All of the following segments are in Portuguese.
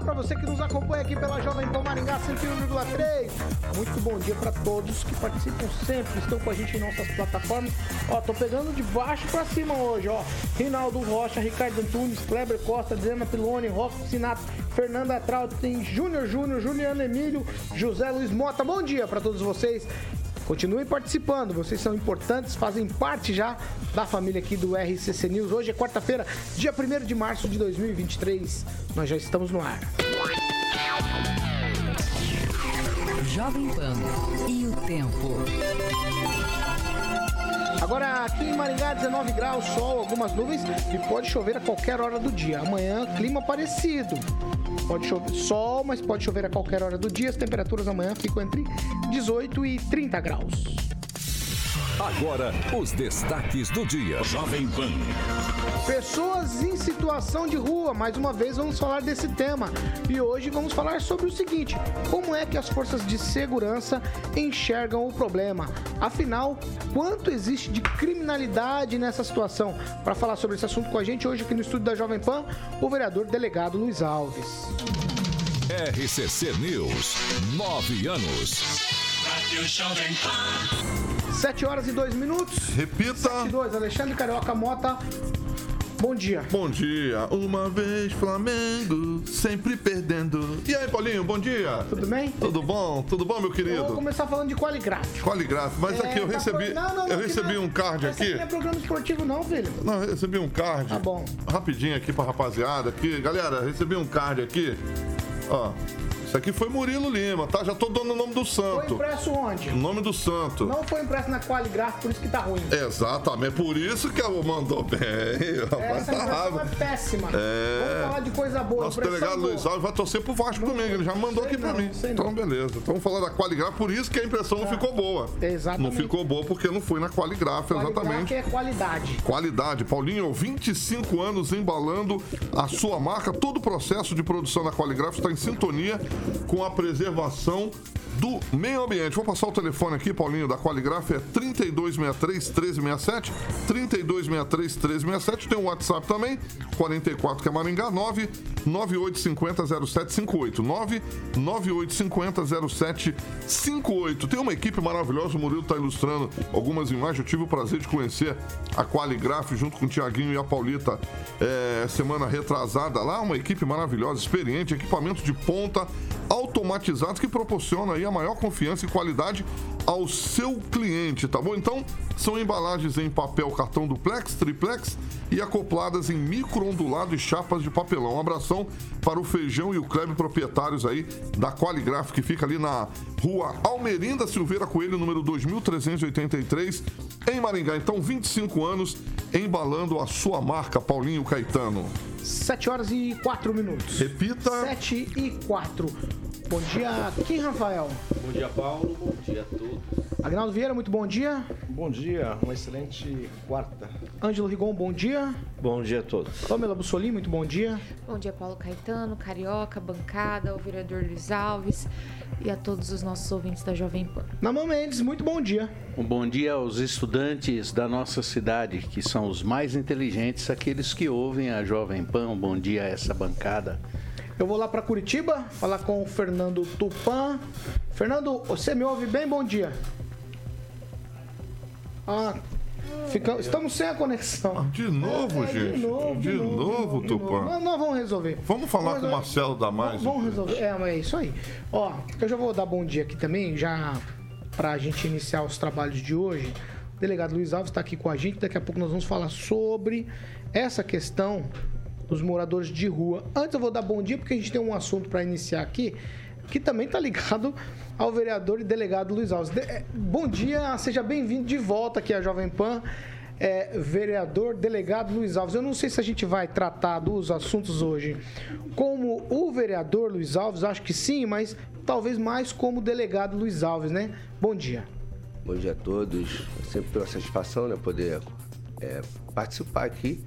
Para você que nos acompanha aqui pela Jovem Pan Maringá 101,3. Muito bom dia para todos que participam sempre, estão com a gente em nossas plataformas. Ó, tô pegando de baixo para cima hoje, ó. Rinaldo Rocha, Ricardo Antunes, Kleber Costa, Diana Piloni, Rosco Sinato, Fernanda Traut, tem Júnior Júnior, Juliano Emílio, José Luiz Mota. Bom dia para todos vocês. Continuem participando, vocês são importantes, fazem parte já da família aqui do RCC News. Hoje é quarta-feira, dia 1 de março de 2023. Nós já estamos no ar. Jovem Pan e o tempo. Agora aqui em Maringá, 19 graus, sol, algumas nuvens e pode chover a qualquer hora do dia. Amanhã, clima parecido. Pode chover sol, mas pode chover a qualquer hora do dia. As temperaturas amanhã ficam entre 18 e 30 graus. Agora, os destaques do dia. Jovem Pan. Pessoas em situação de rua, mais uma vez vamos falar desse tema. E hoje vamos falar sobre o seguinte: como é que as forças de segurança enxergam o problema? Afinal, quanto existe de criminalidade nessa situação? Para falar sobre esse assunto com a gente hoje aqui no estúdio da Jovem Pan, o vereador delegado Luiz Alves. RCC News. Nove anos. Rádio Jovem Pan. 7 horas e 2 minutos. Repita. 7 e 2, Alexandre Carioca Mota. Bom dia. Bom dia. Uma vez Flamengo, sempre perdendo. E aí, Paulinho, bom dia. Tudo bem? Tudo bom? Tudo bom, meu Eu vou querido? começar falando de qualigraf. Qualigraf. Mas É, aqui eu tá recebi, pro- não, não, eu não, recebi que não- um card Esse aqui. não é programa esportivo não, filho. Não, eu recebi um card. Tá bom. Rapidinho aqui pra rapaziada aqui. Galera, recebi um card aqui. Ó, isso aqui foi Murilo Lima, tá? Já tô dando o nome do Foi santo. impresso onde? O nome do santo. Não foi impresso na qualigraf, por isso que tá ruim. Exatamente, por isso que eu mandou bem. Essa tá impressão é péssima. É. Vamos falar de coisa boa. Nosso delegado boa. Luiz Alves vai torcer pro Vasco comigo, ele já mandou aqui pra não, mim. sei Então, não. beleza. Então, vamos falar da Qualigraf, por isso que a impressão não ficou boa. Exatamente. Não ficou boa porque não foi na Qualigraf, Qualigraf exatamente. é qualidade. Qualidade. Paulinho, 25 anos embalando a sua marca. Todo o processo de produção da Qualigraf está em sintonia com a preservação do meio ambiente. Vou passar o telefone aqui, Paulinho, da Qualigraf, é 3263-1367, 3263-1367. Tem o WhatsApp também, 44 que é Maringá, 99850-0758, 99850-0758. Tem uma equipe maravilhosa, o Murilo está ilustrando algumas imagens. Eu tive o prazer de conhecer a Qualigraf junto com o Tiaguinho e a Paulita é, semana retrasada lá. Uma equipe maravilhosa, experiente, equipamento de ponta, automatizados que proporciona aí a maior confiança e qualidade ao seu cliente, tá bom? Então, são embalagens em papel cartão duplex, triplex e acopladas em micro-ondulado e chapas de papelão. Um abração para o Feijão e o Kleber, proprietários aí da Qualigraf, que fica ali na rua Almerinda Silveira Coelho, número 2383, em Maringá. Então, 25 anos embalando a sua marca, Paulinho Caetano. 7 horas e 4 minutos. Repita. 7 e 4. Bom dia, Kim Rafael. Bom dia, Paulo. Bom dia a todos. Agnaldo Vieira, muito bom dia. Bom dia, uma excelente quarta. Ângelo Rigon, bom dia. Bom dia a todos. Pamela Bussolini, muito bom dia. Bom dia, Paulo Caetano, Carioca, bancada, ao vereador Luiz Alves e a todos os nossos ouvintes da Jovem Pan. Namã Mendes, muito bom dia. Um bom dia aos estudantes da nossa cidade, que são os mais inteligentes, aqueles que ouvem a Jovem Pan. Um bom dia a essa bancada. Eu vou lá para Curitiba falar com o Fernando Tupan. Fernando, você me ouve bem? Bom dia. Ah, fica- estamos sem a conexão. De novo, É, gente. De novo, de novo, de Tupã. Nós, nós vamos resolver. Vamos falar com o. Marcelo Damasio. Vamos resolver. É, mas é isso aí. Ó, eu já vou dar bom dia aqui também, já pra gente iniciar os trabalhos de hoje. O delegado Luiz Alves está aqui com a gente. Daqui a pouco nós vamos falar sobre essa questão dos moradores de rua. Antes eu vou dar bom dia porque a gente tem um assunto para iniciar aqui que também está ligado ao vereador e delegado Luiz Alves. De- é, bom dia, seja bem-vindo de volta aqui à Jovem Pan. é, vereador delegado Luiz Alves. Eu não sei se a gente vai tratar dos assuntos hoje como o vereador Luiz Alves, acho que sim, mas talvez mais como o delegado Luiz Alves, né? Bom dia. Bom dia a todos. É sempre uma satisfação né, poder é, participar aqui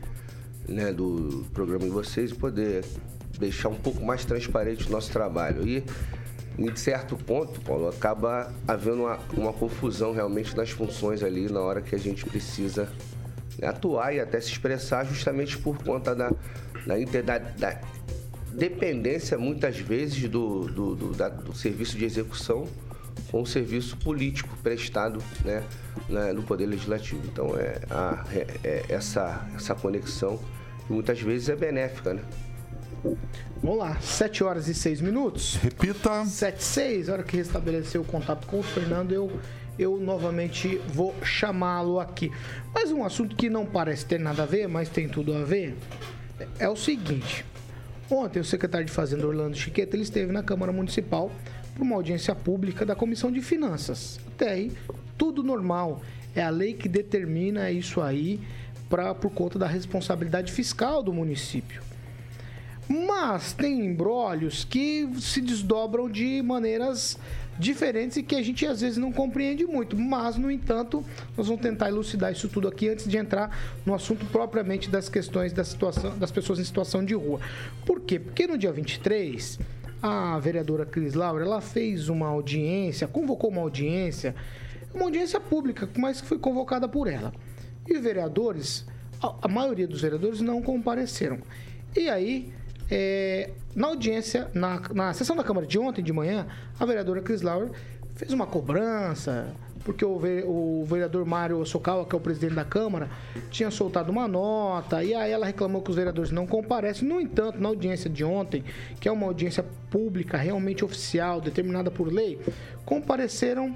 né, do programa de vocês e poder deixar um pouco mais transparente o nosso trabalho. E em certo ponto, Paulo, acaba havendo uma, uma confusão realmente nas funções ali na hora que a gente precisa né, atuar e até se expressar justamente por conta da, da, da, da dependência, muitas vezes, do, do, do, da, do serviço de execução com o serviço político prestado né, no Poder Legislativo. Então, é, a, é, é essa, essa conexão muitas vezes é benéfica, né? Vamos lá, 7 horas e 6 minutos. Repita. 7 e 6, hora que restabeleceu o contato com o Fernando, eu, eu novamente vou chamá-lo aqui. Mas um assunto que não parece ter nada a ver, mas tem tudo a ver, é o seguinte. Ontem o secretário de Fazenda Orlando Chiqueta ele esteve na Câmara Municipal para uma audiência pública da Comissão de Finanças. Até aí, tudo normal. É a lei que determina isso aí pra, por conta da responsabilidade fiscal do município. Mas tem embrólios que se desdobram de maneiras diferentes e que a gente às vezes não compreende muito. Mas, no entanto, nós vamos tentar elucidar isso tudo aqui antes de entrar no assunto propriamente das questões da situação, das pessoas em situação de rua. Por quê? Porque no dia 23, a vereadora Cris Laura, ela fez uma audiência, convocou uma audiência, uma audiência pública, mas que foi convocada por ela. E os vereadores, a maioria dos vereadores não compareceram. E aí, é, na audiência, na, na sessão da Câmara de ontem de manhã, a vereadora Cris Lauer fez uma cobrança, porque o, o vereador Mário Sokawa, que é o presidente da Câmara, tinha soltado uma nota, e aí ela reclamou que os vereadores não comparecem. No entanto, na audiência de ontem, que é uma audiência pública, realmente oficial, determinada por lei, compareceram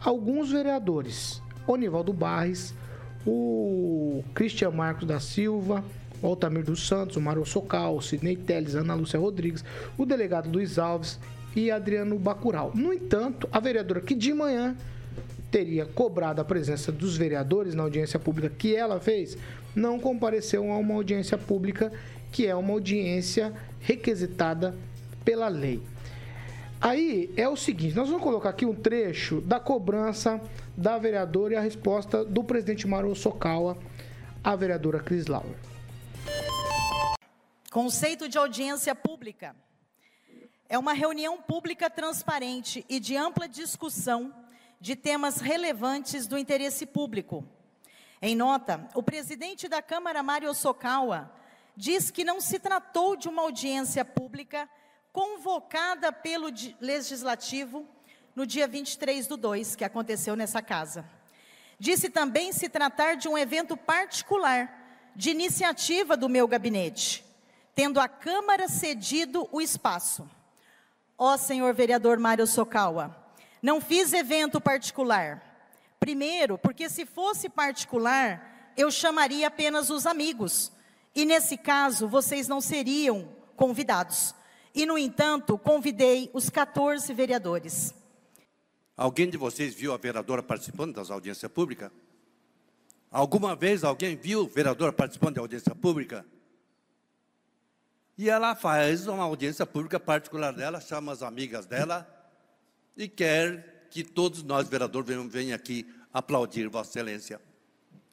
alguns vereadores. Onivaldo Barres, o Cristian Marcos da Silva, o Altamir dos Santos, o Mário Socal, o Sidney Teles, Ana Lúcia Rodrigues, o delegado Luiz Alves e Adriano Bacural. No entanto, a vereadora que de manhã teria cobrado a presença dos vereadores na audiência pública que ela fez, não compareceu a uma audiência pública que é uma audiência requisitada pela lei. Aí é o seguinte, nós vamos colocar aqui um trecho da cobrança da vereadora e a resposta do presidente Maru Sokawa à vereadora Cris Lauer. Conceito de audiência pública. É uma reunião pública transparente e de ampla discussão de temas relevantes do interesse público. Em nota, o presidente da Câmara, Mário Sokawa, diz que não se tratou de uma audiência pública convocada pelo Legislativo no dia 23 do 2, que aconteceu nessa casa. Disse também se tratar de um evento particular, de iniciativa do meu gabinete tendo a Câmara cedido o espaço. Ó senhor vereador Mário Sokawa, não fiz evento particular. Primeiro, porque se fosse particular, eu chamaria apenas os amigos. E nesse caso, vocês não seriam convidados. E, no entanto, convidei os 14 vereadores. Alguém de vocês viu a vereadora participando das audiências públicas? Alguma vez alguém viu o vereador participando da audiência pública? E ela faz uma audiência pública particular dela, chama as amigas dela e quer que todos nós, vereadores, venham, aqui aplaudir Vossa Excelência.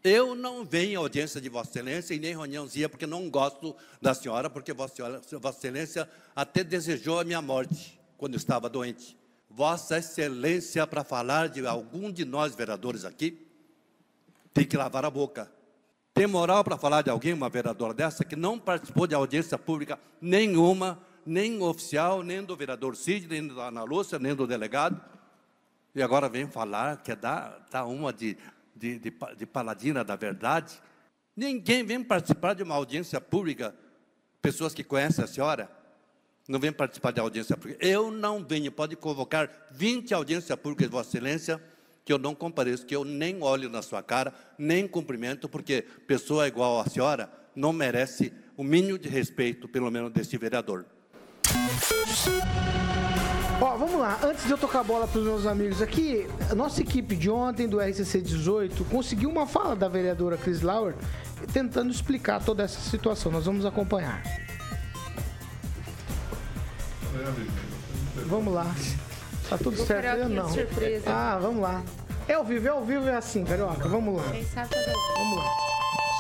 Eu não venho à audiência de Vossa Excelência e nem reuniãozinha, porque não gosto da senhora, porque Vossa Excelência até desejou a minha morte quando estava doente. Vossa Excelência, para falar de algum de nós vereadores aqui, tem que lavar a boca. Tem moral para falar de alguém, uma vereadora dessa, que não participou de audiência pública nenhuma, nem oficial, nem do vereador Cid, nem da Ana Lúcia, nem do delegado, e agora vem falar que é dar, dar uma de, de, de, de paladina da verdade. Ninguém vem participar de uma audiência pública, pessoas que conhecem a senhora, não vem participar de audiência pública. Eu não venho, pode convocar 20 audiências públicas Vossa Excelência, que eu não compareço, que eu nem olho na sua cara, nem cumprimento, porque pessoa igual a senhora não merece o mínimo de respeito, pelo menos desse vereador. Ó, vamos lá, antes de eu tocar a bola para os meus amigos aqui, a nossa equipe de ontem do RCC 18 conseguiu uma fala da vereadora Chris Lauer tentando explicar toda essa situação. Nós vamos acompanhar. Vamos lá. Tá tudo Vou certo? Eu não. surpresa. Ah, vamos lá. É ao vivo, é ao vivo, é assim, carioca. Vamos lá. Vamos lá.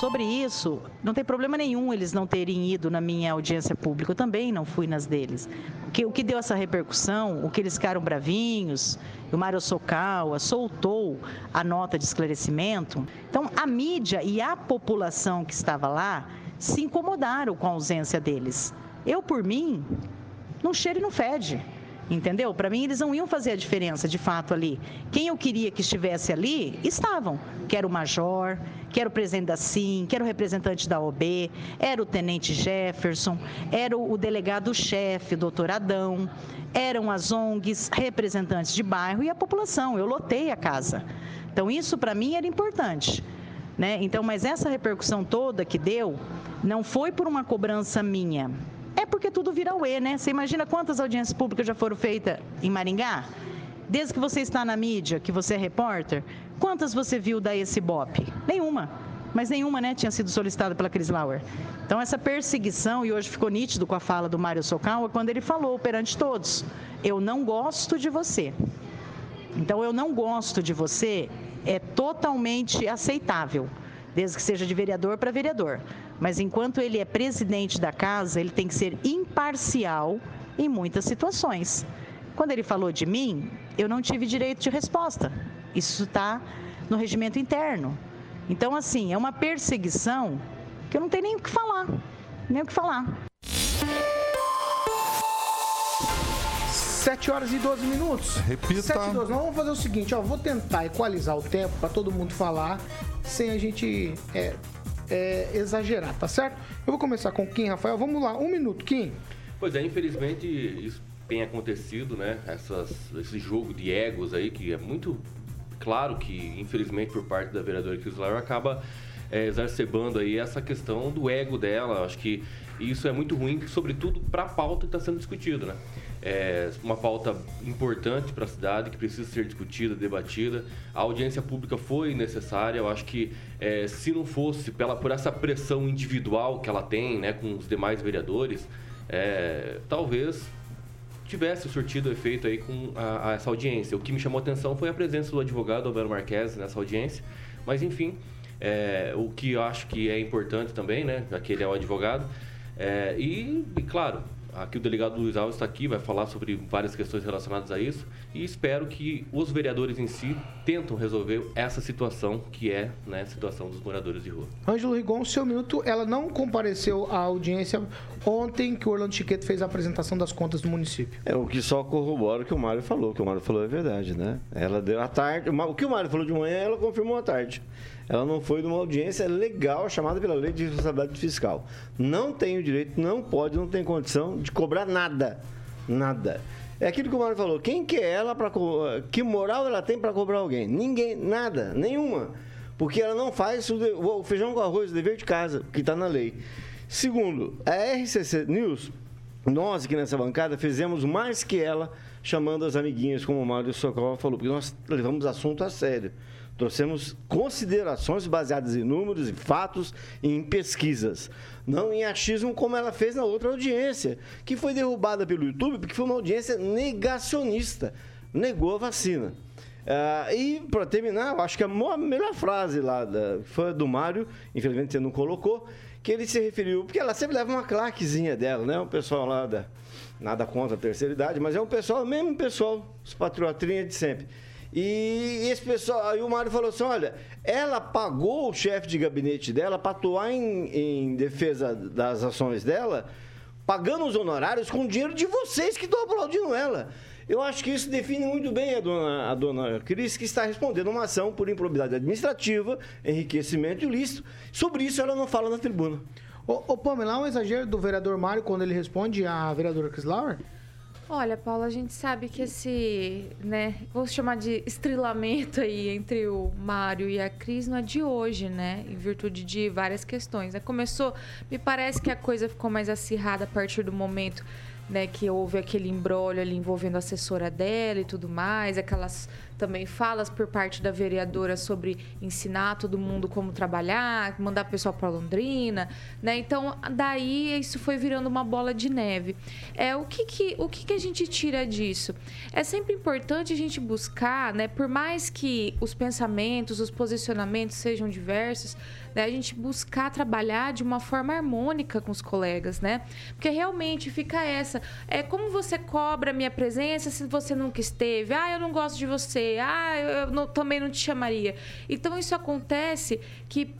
Sobre isso, não tem problema nenhum eles não terem ido na minha audiência pública. Eu também não fui nas deles. O que, o que deu essa repercussão, o que eles ficaram bravinhos, o Mário Socawa soltou a nota de esclarecimento. Então, a mídia e a população que estava lá se incomodaram com a ausência deles. Eu, por mim, não cheira e não fede. Entendeu? Para mim, eles não iam fazer a diferença de fato ali. Quem eu queria que estivesse ali, estavam. Quero o major, quero o presidente da SIM, quero o representante da OB, era o tenente Jefferson, era o delegado-chefe, doutor Adão, eram as ONGs, representantes de bairro e a população. Eu lotei a casa. Então, isso para mim era importante. Né? Então, mas essa repercussão toda que deu não foi por uma cobrança minha. É porque tudo vira uê, né? Você imagina quantas audiências públicas já foram feitas em Maringá? Desde que você está na mídia, que você é repórter, quantas você viu da esse BOP? Nenhuma. Mas nenhuma, né, tinha sido solicitada pela Cris Lauer. Então, essa perseguição, e hoje ficou nítido com a fala do Mário Socawa, quando ele falou perante todos: Eu não gosto de você. Então, eu não gosto de você é totalmente aceitável, desde que seja de vereador para vereador. Mas enquanto ele é presidente da casa, ele tem que ser imparcial em muitas situações. Quando ele falou de mim, eu não tive direito de resposta. Isso está no regimento interno. Então, assim, é uma perseguição que eu não tenho nem o que falar. Nem o que falar. 7 horas e 12 minutos. Repita. 7 e 12. Nós vamos fazer o seguinte, ó. Vou tentar equalizar o tempo para todo mundo falar sem a gente é, é, exagerar, tá certo? Eu vou começar com o Kim, Rafael. Vamos lá, um minuto, Kim. Pois é, infelizmente isso tem acontecido, né? Essas, esse jogo de egos aí, que é muito claro que, infelizmente, por parte da vereadora Cris acaba é, exacerbando aí essa questão do ego dela. Acho que isso é muito ruim, sobretudo para a pauta que está sendo discutida, né? É uma pauta importante para a cidade que precisa ser discutida, debatida. A audiência pública foi necessária. Eu acho que é, se não fosse pela, por essa pressão individual que ela tem, né, com os demais vereadores, é, talvez tivesse surtido efeito aí com a, a essa audiência. O que me chamou a atenção foi a presença do advogado Alberto Marques nessa audiência. Mas enfim, é, o que eu acho que é importante também, né, já que ele é o advogado, é, e, e claro, Aqui o delegado Luiz Alves está aqui, vai falar sobre várias questões relacionadas a isso e espero que os vereadores em si tentam resolver essa situação que é né, a situação dos moradores de rua. Ângelo Rigon, seu minuto. Ela não compareceu à audiência ontem que o Orlando Chiqueto fez a apresentação das contas do município. É o que só corrobora o que o Mário falou. O que o Mário falou é verdade, né? Ela deu à tarde. O que o Mário falou de manhã, ela confirmou à tarde. Ela não foi numa audiência legal chamada pela lei de responsabilidade fiscal. Não tem o direito, não pode, não tem condição de cobrar nada. Nada. É aquilo que o Mário falou. Quem que é ela para que moral ela tem para cobrar alguém? Ninguém, nada, nenhuma. Porque ela não faz o feijão com arroz, o dever de casa, que está na lei. Segundo, a RCC News, nós aqui nessa bancada fizemos mais que ela, chamando as amiguinhas, como o Mário Socorro falou, porque nós levamos assunto a sério. Trouxemos considerações baseadas em números, em fatos e em pesquisas. Não em achismo como ela fez na outra audiência, que foi derrubada pelo YouTube porque foi uma audiência negacionista. Negou a vacina. Uh, e, para terminar, eu acho que a melhor frase lá da, foi do Mário, infelizmente você não colocou, que ele se referiu, porque ela sempre leva uma claquezinha dela, né? O pessoal lá da. Nada contra a terceira idade, mas é um pessoal, mesmo pessoal, os patriotinhas de sempre. E esse pessoal, aí o Mário falou assim: olha, ela pagou o chefe de gabinete dela para atuar em, em, defesa das ações dela, pagando os honorários com o dinheiro de vocês que estão aplaudindo ela. Eu acho que isso define muito bem a dona, a dona Cris, que está respondendo uma ação por improbidade administrativa, enriquecimento ilícito. Sobre isso ela não fala na tribuna. Ô, ô Pamela, há um exagero do vereador Mário quando ele responde à vereadora Chris Lauer? Olha, Paula, a gente sabe que esse, né, vou chamar de estrilamento aí entre o Mário e a Cris não é de hoje, né? Em virtude de várias questões. Né? Começou, me parece que a coisa ficou mais acirrada a partir do momento né, que houve aquele embrólio ali envolvendo a assessora dela e tudo mais, aquelas também falas por parte da vereadora sobre ensinar todo mundo como trabalhar, mandar pessoal para Londrina, né? Então, daí isso foi virando uma bola de neve. É o que que, o que que a gente tira disso? É sempre importante a gente buscar, né, por mais que os pensamentos, os posicionamentos sejam diversos, né, a gente buscar trabalhar de uma forma harmônica com os colegas, né? Porque realmente fica essa, é como você cobra a minha presença se você nunca esteve? Ah, eu não gosto de você. Ah, eu, não- também não te chamaria. Então isso acontece que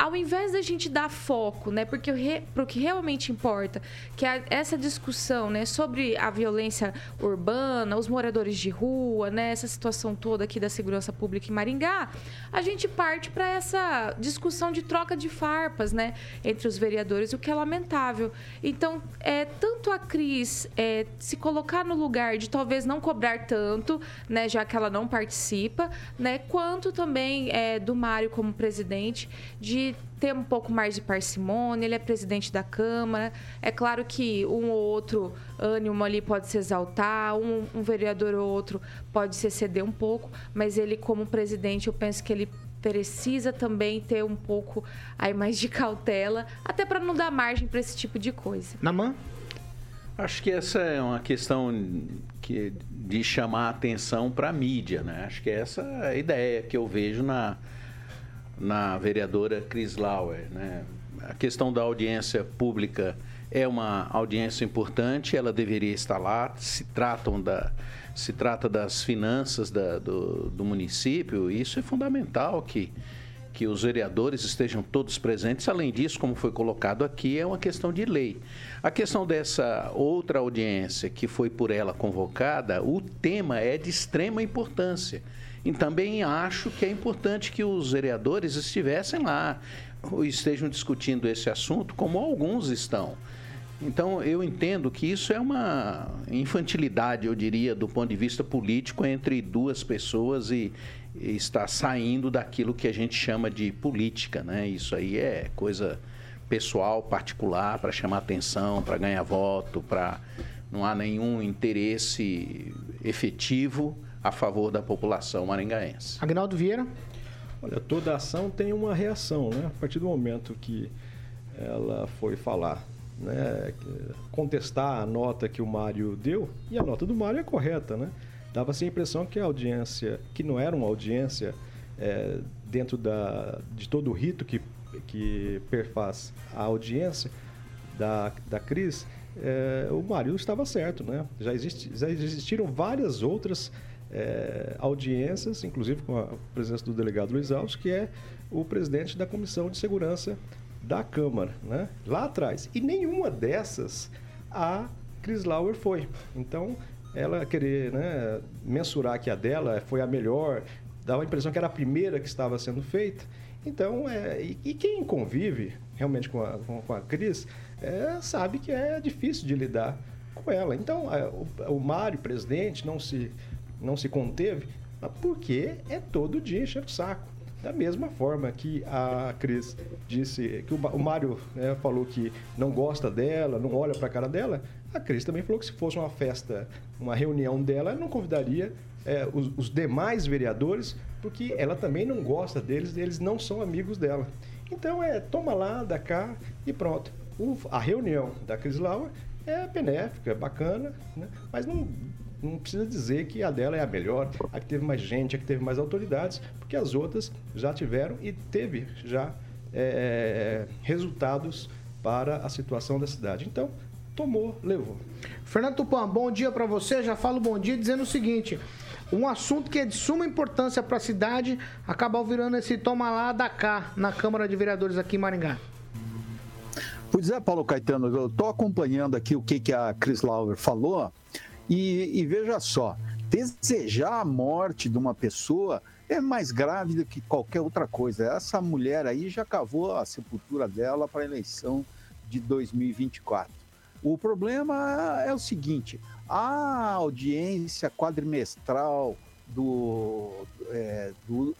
ao invés da gente dar foco, né, porque para o que realmente importa, que é essa discussão, né, sobre a violência urbana, os moradores de rua, né, essa situação toda aqui da segurança pública em Maringá, a gente parte para essa discussão de troca de farpas, né, entre os vereadores, o que é lamentável. Então, é tanto a Cris é, se colocar no lugar de talvez não cobrar tanto, né, já que ela não participa, né, quanto também é, do Mário como presidente de ter um pouco mais de parcimônia, ele é presidente da Câmara. É claro que um ou outro ânimo ali pode se exaltar, um, um vereador ou outro pode se exceder um pouco, mas ele, como presidente, eu penso que ele precisa também ter um pouco aí mais de cautela, até para não dar margem para esse tipo de coisa. Namã? Acho que essa é uma questão que, de chamar a atenção para a mídia, né? Acho que essa é a ideia que eu vejo na, na vereadora Cris Lauer, né? A questão da audiência pública é uma audiência importante, ela deveria estar lá, se tratam da se trata das finanças da- do, do município, e isso é fundamental que que os vereadores estejam todos presentes. Além disso, como foi colocado aqui, é uma questão de lei. A questão dessa outra audiência que foi por ela convocada, o tema é de extrema importância. E também acho que é importante que os vereadores estivessem lá, ou estejam discutindo esse assunto, como alguns estão. Então, eu entendo que isso é uma infantilidade, eu diria, do ponto de vista político, entre duas pessoas e, e está saindo daquilo que a gente chama de política, né? Isso aí é coisa pessoal, particular, para chamar atenção, para ganhar voto, para não há nenhum interesse efetivo a favor da população maringaense. Agnaldo Vieira? Olha, toda ação tem uma reação, né? A partir do momento que ela foi falar, né, contestar a nota que o Mário deu, e a nota do Mário é correta, né? Dava-se a impressão que a audiência, que não era uma audiência é, dentro da, de todo o rito que, que perfaz a audiência da, da Cris, é, o Mário estava certo, né? Já, existe, já existiram várias outras é, audiências, inclusive com a presença do delegado Luiz Alves, que é o presidente da Comissão de Segurança da Câmara, né? lá atrás. E nenhuma dessas a Cris Lauer foi. Então, ela querer né, mensurar que a dela foi a melhor, dava a impressão que era a primeira que estava sendo feita. Então, é, e, e quem convive realmente com a, com, com a Cris é, sabe que é difícil de lidar com ela. Então, é, o, o Mário, presidente, não se, não se conteve, mas porque é todo dia encher o saco. Da mesma forma que a Cris disse, que o, Mário né, falou que não gosta dela, não olha para a cara dela, a Cris também falou que se fosse uma festa, uma reunião dela, ela não convidaria é, os, os demais vereadores, porque ela também não gosta deles, eles não são amigos dela. Então é toma lá, dá cá e pronto. O- a reunião da Cris Lauer é benéfica, é bacana, né? mas não, não precisa dizer que a dela é a melhor, a que teve mais gente, a que teve mais autoridades, porque as outras já tiveram e teve já é, resultados para a situação da cidade. Então, tomou, levou. Fernando Tupan, bom dia para você. Já falo bom dia dizendo o seguinte: um assunto que é de suma importância para a cidade acabou virando esse toma lá da cá na Câmara de Vereadores aqui em Maringá. Pois é, Paulo Caetano, eu estou acompanhando aqui o que, que a Chris Lauer falou e, e veja só, desejar a morte de uma pessoa é mais grave do que qualquer outra coisa. Essa mulher aí já cavou a sepultura dela para a eleição de 2024. O problema é o seguinte: a audiência quadrimestral do, é, do,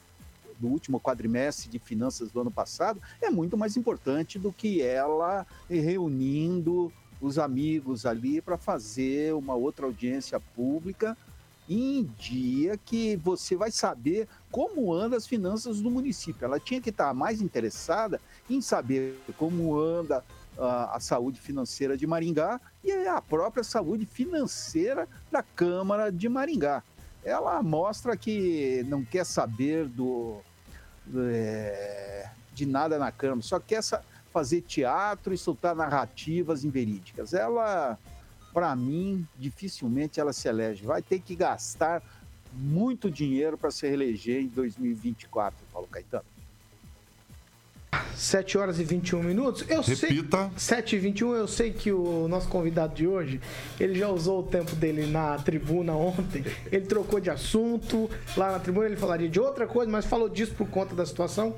do último quadrimestre de finanças do ano passado é muito mais importante do que ela reunindo os amigos ali para fazer uma outra audiência pública em dia que você vai saber como anda as finanças do município. Ela tinha que estar mais interessada em saber como anda a, a saúde financeira de Maringá e a própria saúde financeira da Câmara de Maringá. Ela mostra que não quer saber do, é, de nada na Câmara, só quer fazer teatro e soltar narrativas inverídicas. Ela, para mim, dificilmente ela se elege. Vai ter que gastar muito dinheiro para se reeleger em 2024, Paulo Caetano. 7 horas e 21 minutos. Eu Repita. sei 7 e 21, eu sei que o nosso convidado de hoje, ele já usou o tempo dele na tribuna ontem. Ele trocou de assunto. Lá na tribuna ele falaria de outra coisa, mas falou disso por conta da situação.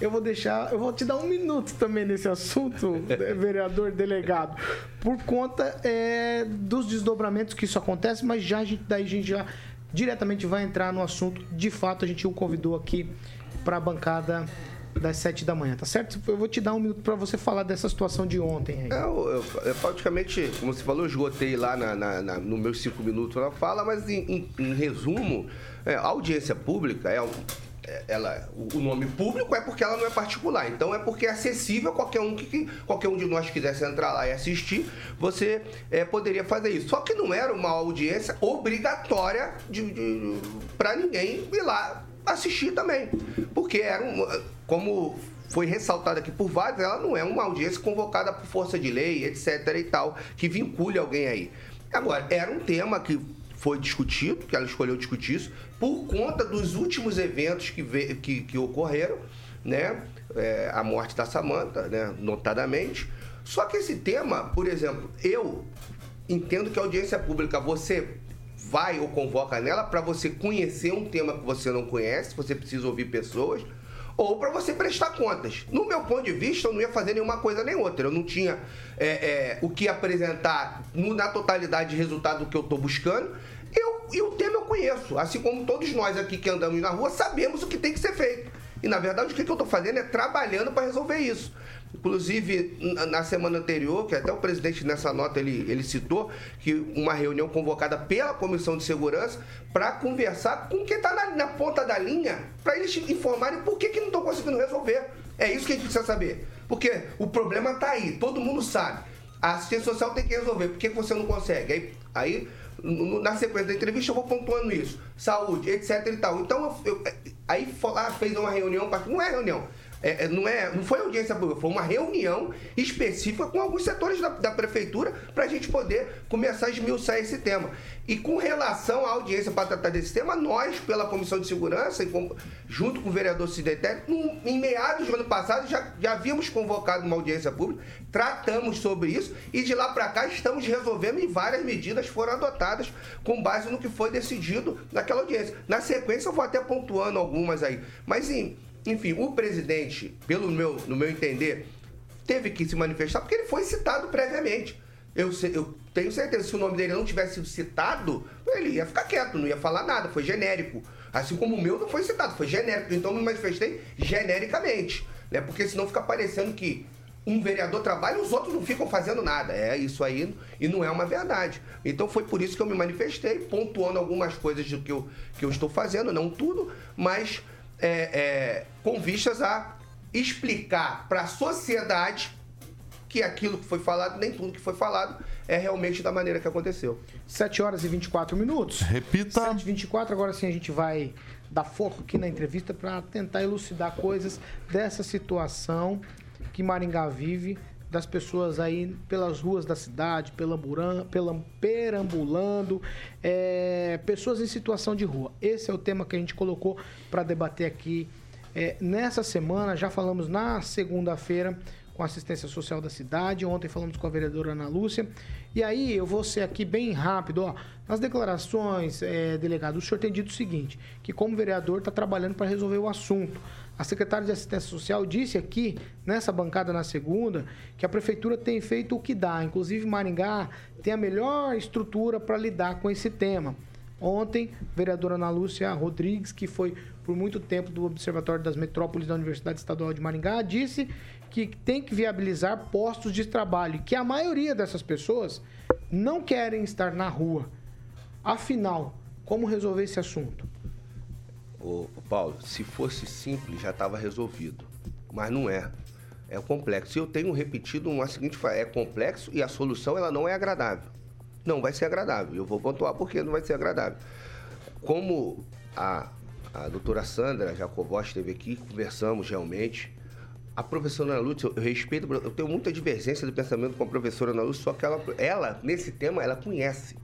Eu vou deixar, eu vou te dar um minuto também nesse assunto, vereador delegado, por conta é, dos desdobramentos que isso acontece, mas já a gente, daí a gente já diretamente vai entrar no assunto. De fato, a gente o convidou aqui para a bancada das 7 da manhã, tá certo? Eu vou te dar um minuto para você falar dessa situação de ontem aí. É, eu, eu, eu, praticamente, como você falou, eu esgotei lá na, na, na, no meus cinco minutos na fala, mas em, em, em resumo, é, a audiência pública é, é ela, o nome público é porque ela não é particular. Então é porque é acessível a qualquer um que qualquer um de nós quisesse entrar lá e assistir, você é, poderia fazer isso. Só que não era uma audiência obrigatória de, de para ninguém ir lá assistir também. Porque era um, como foi ressaltado aqui por vários, ela não é uma audiência convocada por força de lei, etc e tal, que vincule alguém aí. Agora, era um tema que foi discutido, que ela escolheu discutir isso, por conta dos últimos eventos que, que, que ocorreram, né? É, a morte da Samanta, né? notadamente. Só que esse tema, por exemplo, eu entendo que a audiência pública, você vai ou convoca nela para você conhecer um tema que você não conhece, você precisa ouvir pessoas, ou para você prestar contas. No meu ponto de vista, eu não ia fazer nenhuma coisa nem outra. Eu não tinha é, é, o que apresentar no, na totalidade de resultado que eu estou buscando. Eu, e o tema eu conheço, assim como todos nós aqui que andamos na rua sabemos o que tem que ser feito. E na verdade o que, eu estou fazendo é trabalhando para resolver isso. Inclusive, na semana anterior, que até o presidente nessa nota ele, ele citou, que uma reunião convocada pela Comissão de Segurança para conversar com quem está na, na, ponta da linha, para eles informarem por que, que não estão conseguindo resolver. É isso que a gente precisa saber. Porque o problema está aí, todo mundo sabe. A assistência social tem que resolver. Por que, que você não consegue? Aí, aí na sequência da entrevista eu vou pontuando isso. Saúde, etc e tal. Então, eu, eu, aí lá fez uma reunião, não é reunião, é, é, não, é, não foi audiência pública, foi uma reunião específica com alguns setores da, da prefeitura para a gente poder começar a esmiuçar esse tema. E com relação à audiência para tratar desse tema, nós, pela Comissão de Segurança, junto com o vereador Cidetel, em meados do ano passado já, já havíamos convocado uma audiência pública, tratamos sobre isso e de lá para cá estamos resolvendo e várias medidas foram adotadas com base no que foi decidido naquela audiência. Na sequência, eu vou até pontuando algumas aí. Mas em enfim, o presidente, pelo meu, no meu entender, teve que se manifestar porque ele foi citado previamente. Eu, eu tenho certeza, se o nome dele não tivesse sido citado, ele ia ficar quieto, não ia falar nada, foi genérico. Assim como o meu não foi citado, foi genérico. Então eu me manifestei genericamente. Né? Porque senão fica parecendo que um vereador trabalha e os outros não ficam fazendo nada. É isso aí e não é uma verdade. Então foi por isso que eu me manifestei, pontuando algumas coisas do que eu, que eu estou fazendo, não tudo, mas é, é, com vistas a explicar para a sociedade que aquilo que foi falado, nem tudo que foi falado, é realmente da maneira que aconteceu. 7 horas e 24 minutos. Repita. 7 e 24, agora sim a gente vai dar foco aqui na entrevista para tentar elucidar coisas dessa situação que Maringá vive das pessoas aí pelas ruas da cidade, perambulando, é, pessoas em situação de rua. Esse é o tema que a gente colocou para debater aqui é, nessa semana. Já falamos na segunda-feira com a assistência social da cidade. Ontem falamos com a vereadora Ana Lúcia. E aí eu vou ser aqui bem rápido. Ó. Nas declarações, é, delegado, o senhor tem dito o seguinte: que como vereador está trabalhando para resolver o assunto. A secretária de Assistência Social disse aqui, nessa bancada na segunda, que a prefeitura tem feito o que dá. Inclusive, Maringá tem a melhor estrutura para lidar com esse tema. Ontem, a vereadora Ana Lúcia Rodrigues, que foi por muito tempo do Observatório das Metrópoles da Universidade Estadual de Maringá, disse que tem que viabilizar postos de trabalho, que a maioria dessas pessoas não querem estar na rua. Afinal, como resolver esse assunto? Ô, Paulo, se fosse simples já estava resolvido. Mas não é. É complexo. E eu tenho repetido uma seguinte é complexo e a solução ela não é agradável. Não vai ser agradável. Eu vou pontuar porque não vai ser agradável. Como a, a doutora Sandra Jacobó esteve aqui, conversamos realmente. A professora Ana Lúcia, eu respeito, eu tenho muita divergência de pensamento com a professora Ana Lúcia, só que ela, ela, nesse tema, ela conhece.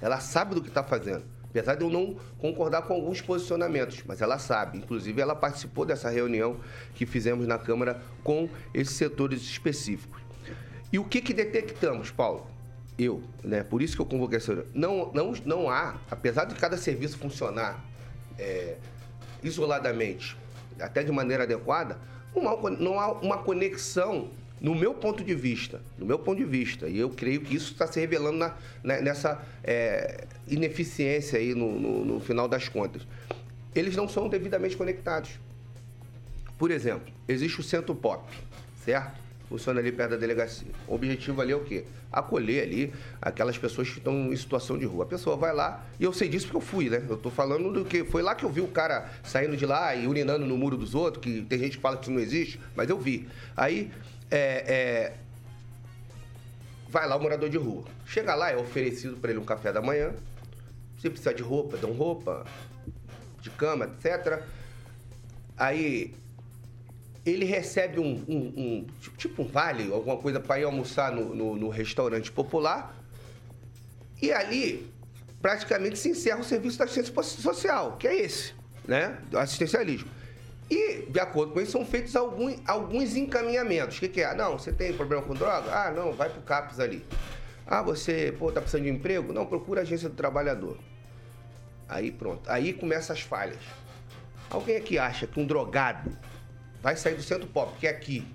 Ela sabe do que está fazendo. Apesar de eu não concordar com alguns posicionamentos, mas ela sabe. Inclusive, ela participou dessa reunião que fizemos na Câmara com esses setores específicos. E o que, que detectamos, Paulo? Eu, né? Por isso que eu convoquei essa reunião. Não, não, não há, apesar de cada serviço funcionar é, isoladamente, até de maneira adequada, não há, não há uma conexão, no meu ponto de vista, no meu ponto de vista, e eu creio que isso está se revelando na- na- nessa é, ineficiência aí no, no- no final das contas. Eles não são devidamente conectados. Por exemplo, existe o Centro Pop, certo? Funciona ali perto da delegacia. O objetivo ali é o quê? Acolher ali aquelas pessoas que estão em situação de rua. A pessoa vai lá, e eu sei disso porque eu fui, né? Eu tô falando do que. Foi lá que eu vi o cara saindo de lá e urinando no muro dos outros, que tem gente que fala que isso não existe, mas eu vi. Aí, é, é, vai lá o morador de rua. Chega lá, é oferecido para ele um café da manhã. Se precisar de roupa, dão roupa, de cama, etc. Aí ele recebe um, um- um- tipo um vale, alguma coisa para ir almoçar no, no- no restaurante popular. E ali praticamente se encerra o serviço da assistência social, que é esse, né? Assistencialismo. E, de acordo com isso, são feitos alguns, alguns encaminhamentos. O que, que é? Não, você tem problema com droga? Ah, não, vai pro CAPS ali. Ah, você, pô, tá precisando de emprego? Não, procura a agência do trabalhador. Aí pronto. Aí começam as falhas. Alguém aqui acha que um drogado vai sair do Centro Pop, que é aqui,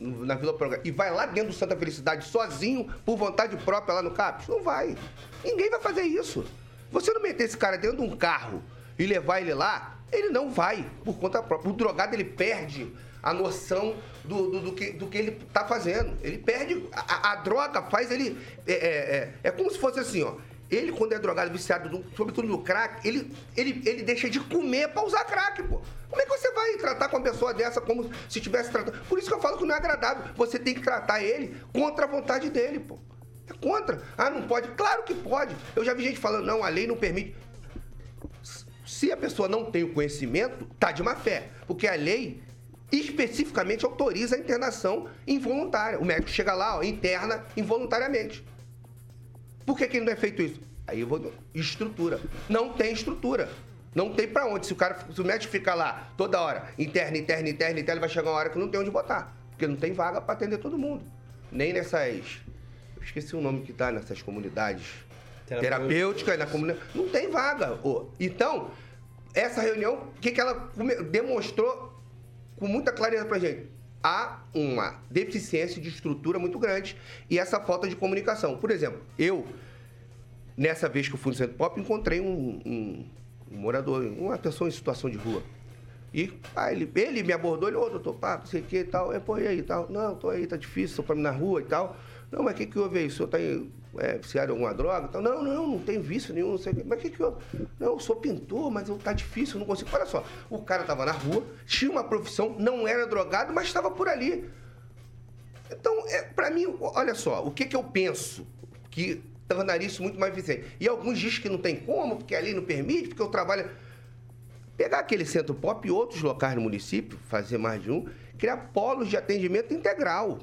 na Vila Progresso, e vai lá dentro do Santa Felicidade sozinho, por vontade própria lá no CAPS? Não vai. Ninguém vai fazer isso. Você não meter esse cara dentro de um carro e levar ele lá, ele não vai, por conta própria. O drogado, ele perde a noção do, do, do que, do que ele tá fazendo. Ele perde. A, a- droga faz ele. É, é, é, é como se fosse assim, ó. Ele, quando é drogado, viciado, do- sobretudo no crack, ele, ele, ele deixa de comer pra usar crack, pô. Como é que você vai tratar com uma pessoa dessa como se estivesse tratando? Por isso que eu falo que não é agradável. Você tem que tratar ele contra a vontade dele, pô. É contra. Ah, não pode? Claro que pode. Eu já vi gente falando, não, a lei não permite. Se a pessoa não tem o conhecimento, tá de má fé. Porque a lei especificamente autoriza a internação involuntária. O médico chega lá, ó, interna involuntariamente. Por que, que não é feito isso? Aí eu vou. Estrutura. Não tem estrutura. Não tem pra onde. Se o, cara, se o médico ficar lá toda hora, interna, interna, interna, interna, vai chegar uma hora que não tem onde botar. Porque não tem vaga pra atender todo mundo. Nem nessas. Eu esqueci o nome que tá nessas comunidades terapêuticas, na comunidade. Não tem vaga. Então, essa reunião, o que, que ela demonstrou com muita clareza pra gente? Há uma deficiência de estrutura muito grande e essa falta de comunicação. Por exemplo, eu, nessa vez que eu fui no Centro Pop, encontrei um, um- um morador, uma pessoa em situação de rua. E ah, ele, ele me abordou, ele, ô doutor, pá, não sei o que e tal. Eu, pô, e aí tal? Não, tô aí, tá difícil, tô pra mim na rua e tal. Não, mas o que que houve aí? O senhor tá aí, é, viciado em alguma droga e tal? Não, não, não tem vício nenhum, não sei o. Mas o que que houve? Não, eu sou pintor, mas eu, tá difícil, eu não consigo. Olha só, o cara tava na rua, tinha uma profissão, não era drogado, mas estava por ali. Então, é, para mim, olha só, o que, que eu penso que tornaria isso muito mais eficiente? E alguns dizem que não tem como, porque a lei não permite, porque eu trabalho. Pegar aquele centro pop e outros locais no município, fazer mais de um, criar polos de atendimento integral.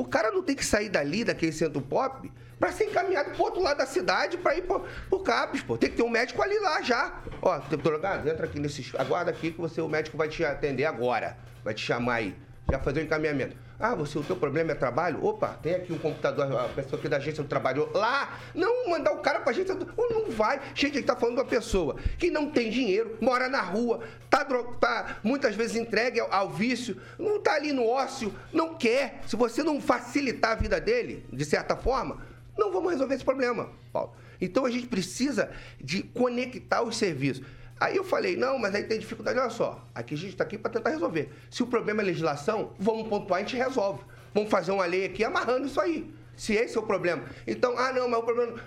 O cara não tem que sair dali, daquele centro pop, para ser encaminhado pro outro lado da cidade para ir pro, pro CAPES, pô. Tem que ter um médico ali lá já. Ó, drogado, entra aqui nesse. Aguarda aqui que você, o médico vai te atender agora. Vai te chamar aí. Já fazer o encaminhamento. Ah, você, o teu problema é trabalho? Opa, tem aqui um computador, a pessoa aqui da agência do trabalho lá. Não mandar o cara pra agência do. Não vai. Gente, gente tá falando de uma pessoa que não tem dinheiro, mora na rua, tá, tá muitas vezes entregue ao, ao vício, não tá ali no ócio, não quer. Se você não facilitar a vida dele, de certa forma, não vamos resolver esse problema, Paulo. Então a gente precisa de conectar os serviços. Aí eu falei, não, mas aí tem dificuldade, olha só, aqui a gente está aqui para tentar resolver. Se o problema é legislação, vamos pontuar a gente resolve. Vamos fazer uma lei aqui amarrando isso aí. Se esse é o problema. Então, ah, não, mas o problema.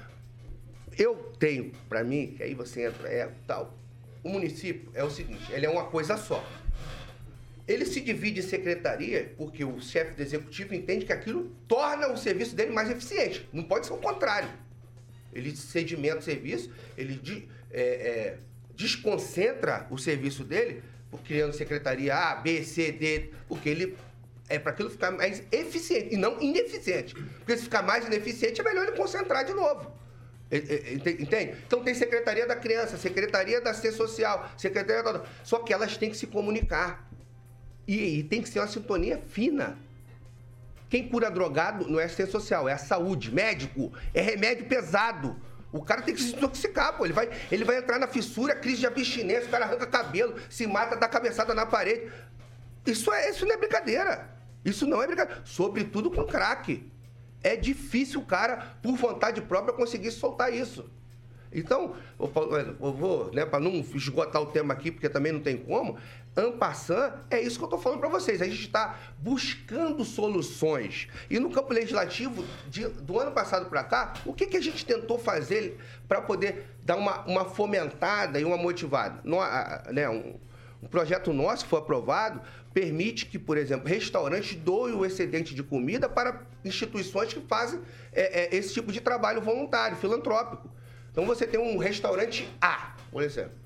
Eu tenho, para mim, que aí você entra, é tal. O município é o seguinte, ele é uma coisa só. Ele se divide em secretaria porque o chefe do executivo entende que aquilo torna o serviço dele mais eficiente. Não pode ser o contrário. Ele sedimenta o serviço, ele é, é, desconcentra o serviço dele, criando secretaria A, B, C, D, porque ele é para aquilo ficar mais eficiente e não ineficiente. Porque se ficar mais ineficiente, é melhor ele concentrar de novo. Ente- Entende? Então tem Secretaria da Criança, Secretaria da Assistência Social, Secretaria da. Só que elas têm que se comunicar. E, e tem que ser uma sintonia fina. Quem cura drogado não é assistência social, é a saúde, médico, é remédio pesado. O cara tem que se intoxicar, pô. Ele vai, ele vai entrar na fissura, crise de abstinência, o cara arranca cabelo, se mata, dá cabeçada na parede. Isso, é, isso não é brincadeira. Isso não é brincadeira. Sobretudo com crack. É difícil o cara, por vontade própria, conseguir soltar isso. Então, eu vou, né, para não esgotar o tema aqui, porque também não tem como, Ampassan, é isso que eu estou falando para vocês. A gente está buscando soluções. E no campo legislativo, de- do ano passado para cá, o que, que a gente tentou fazer para poder dar uma, uma fomentada e uma motivada? No- a- né, um, um projeto nosso foi aprovado permite que, por exemplo, restaurantes doem o excedente de comida para instituições que fazem é, é, esse tipo de trabalho voluntário, filantrópico. Então você tem um restaurante A, por exemplo.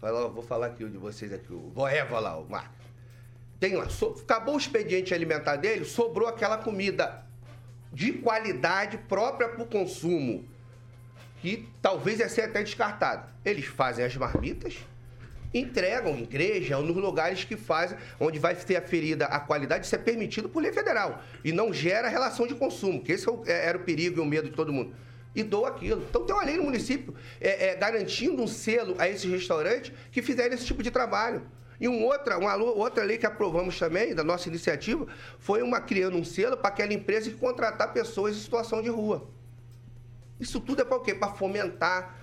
Vou falar aqui o de vocês aqui, o Boeva lá, o Marcos. Tem lá, so- acabou o expediente alimentar dele, sobrou aquela comida de qualidade própria para o consumo, que talvez ia ser até descartada. Eles fazem as marmitas, entregam em igreja ou nos lugares que fazem, onde vai ser aferida a qualidade, isso é permitido por lei federal. E não gera relação de consumo, que esse é é- era o perigo e o medo de todo mundo. E dou aquilo. Então tem uma lei no município é, é, garantindo um selo a esses restaurantes que fizerem esse tipo de trabalho. E um outra, uma outra lei que aprovamos também, da nossa iniciativa, foi uma criando um selo para aquela empresa que contratar pessoas em situação de rua. Isso tudo é para o quê? Para fomentar.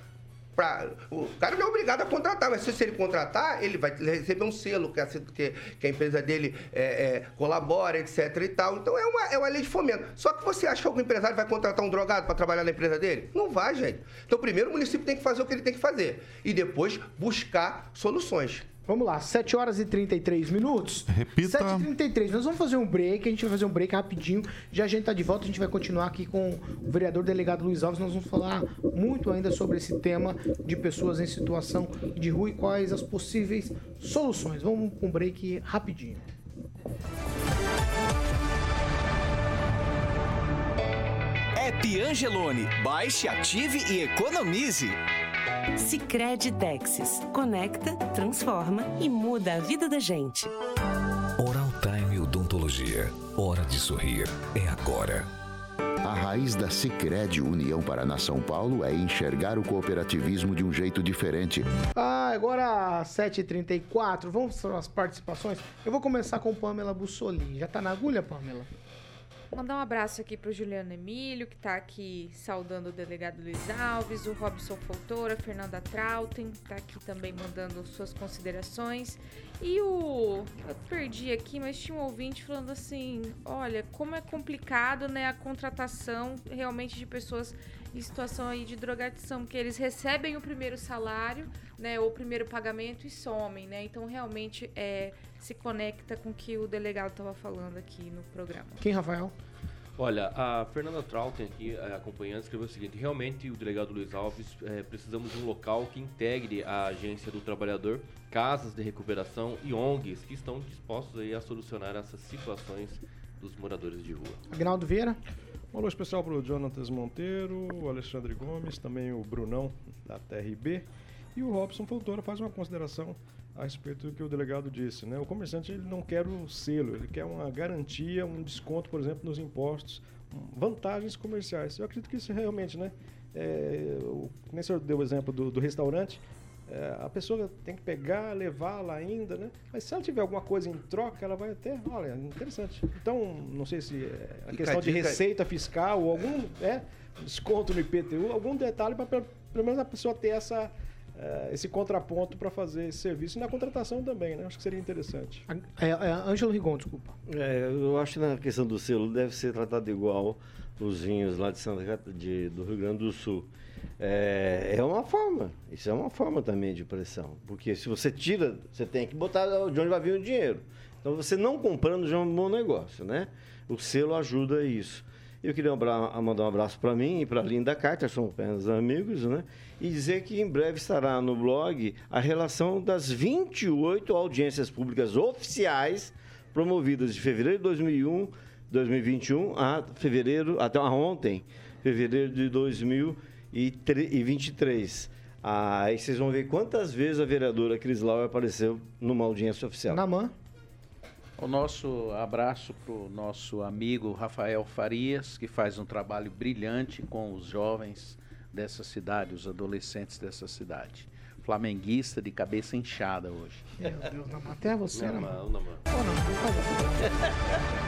Pra, o cara não é obrigado a contratar, mas se, se ele contratar, ele vai receber um selo que a, que, que a empresa dele é, é, colabora, etc e tal. Então é uma, é uma lei de fomento. Só que você acha que algum empresário vai contratar um drogado para trabalhar na empresa dele? Não vai, gente. Então primeiro o município tem que fazer o que ele tem que fazer e depois buscar soluções. Vamos lá, 7 horas e 33 minutos. Repita. 7 e 33 Nós vamos fazer um break, a gente vai fazer um break rapidinho. Já a gente tá de volta, a gente vai continuar aqui com o vereador delegado Luiz Alves. Nós vamos falar muito ainda sobre esse tema de pessoas em situação de rua e quais as possíveis soluções. Vamos com um break rapidinho. App Angelone. Baixe, ative e economize. Sicredi Texas. Conecta, transforma e muda a vida da gente. Oral Time Odontologia. Hora de sorrir. É agora. A raiz da Sicredi União Paraná São Paulo é enxergar o cooperativismo de um jeito diferente. Ah, agora 7h34, vamos para as participações. Eu vou começar com Pamela Bussolini. Já tá na agulha, Pamela? Mandar um abraço aqui pro Juliano Emílio, que tá aqui saudando o delegado Luiz Alves, o Robson Fontoura, Fernanda Trautem, tá aqui também mandando suas considerações. E o. Eu perdi aqui, mas tinha um ouvinte falando assim: olha, como é complicado, né, a contratação realmente de pessoas em situação aí de drogadição, porque eles recebem o primeiro salário, né, ou o primeiro pagamento e somem, né? Então realmente é, se conecta com o que o delegado estava falando aqui no programa. Quem, Rafael? Olha, a Fernanda Trautem aqui, eh, acompanhando, escreveu o seguinte: realmente, o delegado Luiz Alves, eh, precisamos de um local que integre a agência do trabalhador, casas de recuperação e ONGs que estão dispostos aí a solucionar essas situações dos moradores de rua. Agnaldo Vieira? Um alô especial para o Jonatas Monteiro, o Alexandre Gomes, também o Brunão, da TRB. E o Robson Fontoura faz uma consideração a respeito do que o delegado disse. Né? O comerciante ele não quer o selo, ele quer uma garantia, um desconto, por exemplo, nos impostos, vantagens comerciais. Eu acredito que isso realmente, né? É, o, nem o senhor deu o exemplo do, do restaurante, é, a pessoa tem que pegar, levá-la ainda, né? Mas se ela tiver alguma coisa em troca, ela vai até, olha, interessante. Então, não sei se é a Fica questão a de receita fiscal ou algum é, desconto no IPTU, algum detalhe para pelo menos a pessoa ter essa esse contraponto para fazer esse serviço e na contratação também, né? Acho que seria interessante. É, é, Ângelo Rigon, desculpa. É, eu acho que na questão do selo deve ser tratado igual os vinhos lá de Santa Cat- de, do Rio Grande do Sul. É, é uma forma, isso é uma forma também de pressão. Porque se você tira, você tem que botar de onde vai vir o dinheiro. Então você não comprando já é um bom negócio, né? O selo ajuda isso. Eu queria mandar um abraço para mim e para a Linda Carter, somos apenas amigos, né? E dizer que em breve estará no blog a relação das 28 audiências públicas oficiais promovidas de fevereiro de 2001, 2021 a fevereiro, até ontem, fevereiro de 2023. Ah, Aí vocês vão ver quantas vezes a vereadora Cris Lau apareceu numa audiência oficial. Namã. O nosso abraço para o nosso amigo Rafael Farias, que faz um trabalho brilhante com os jovens dessa cidade, os adolescentes dessa cidade. Flamenguista de cabeça inchada hoje. Meu Deus. Até você, Não, Namã. não, não, mano.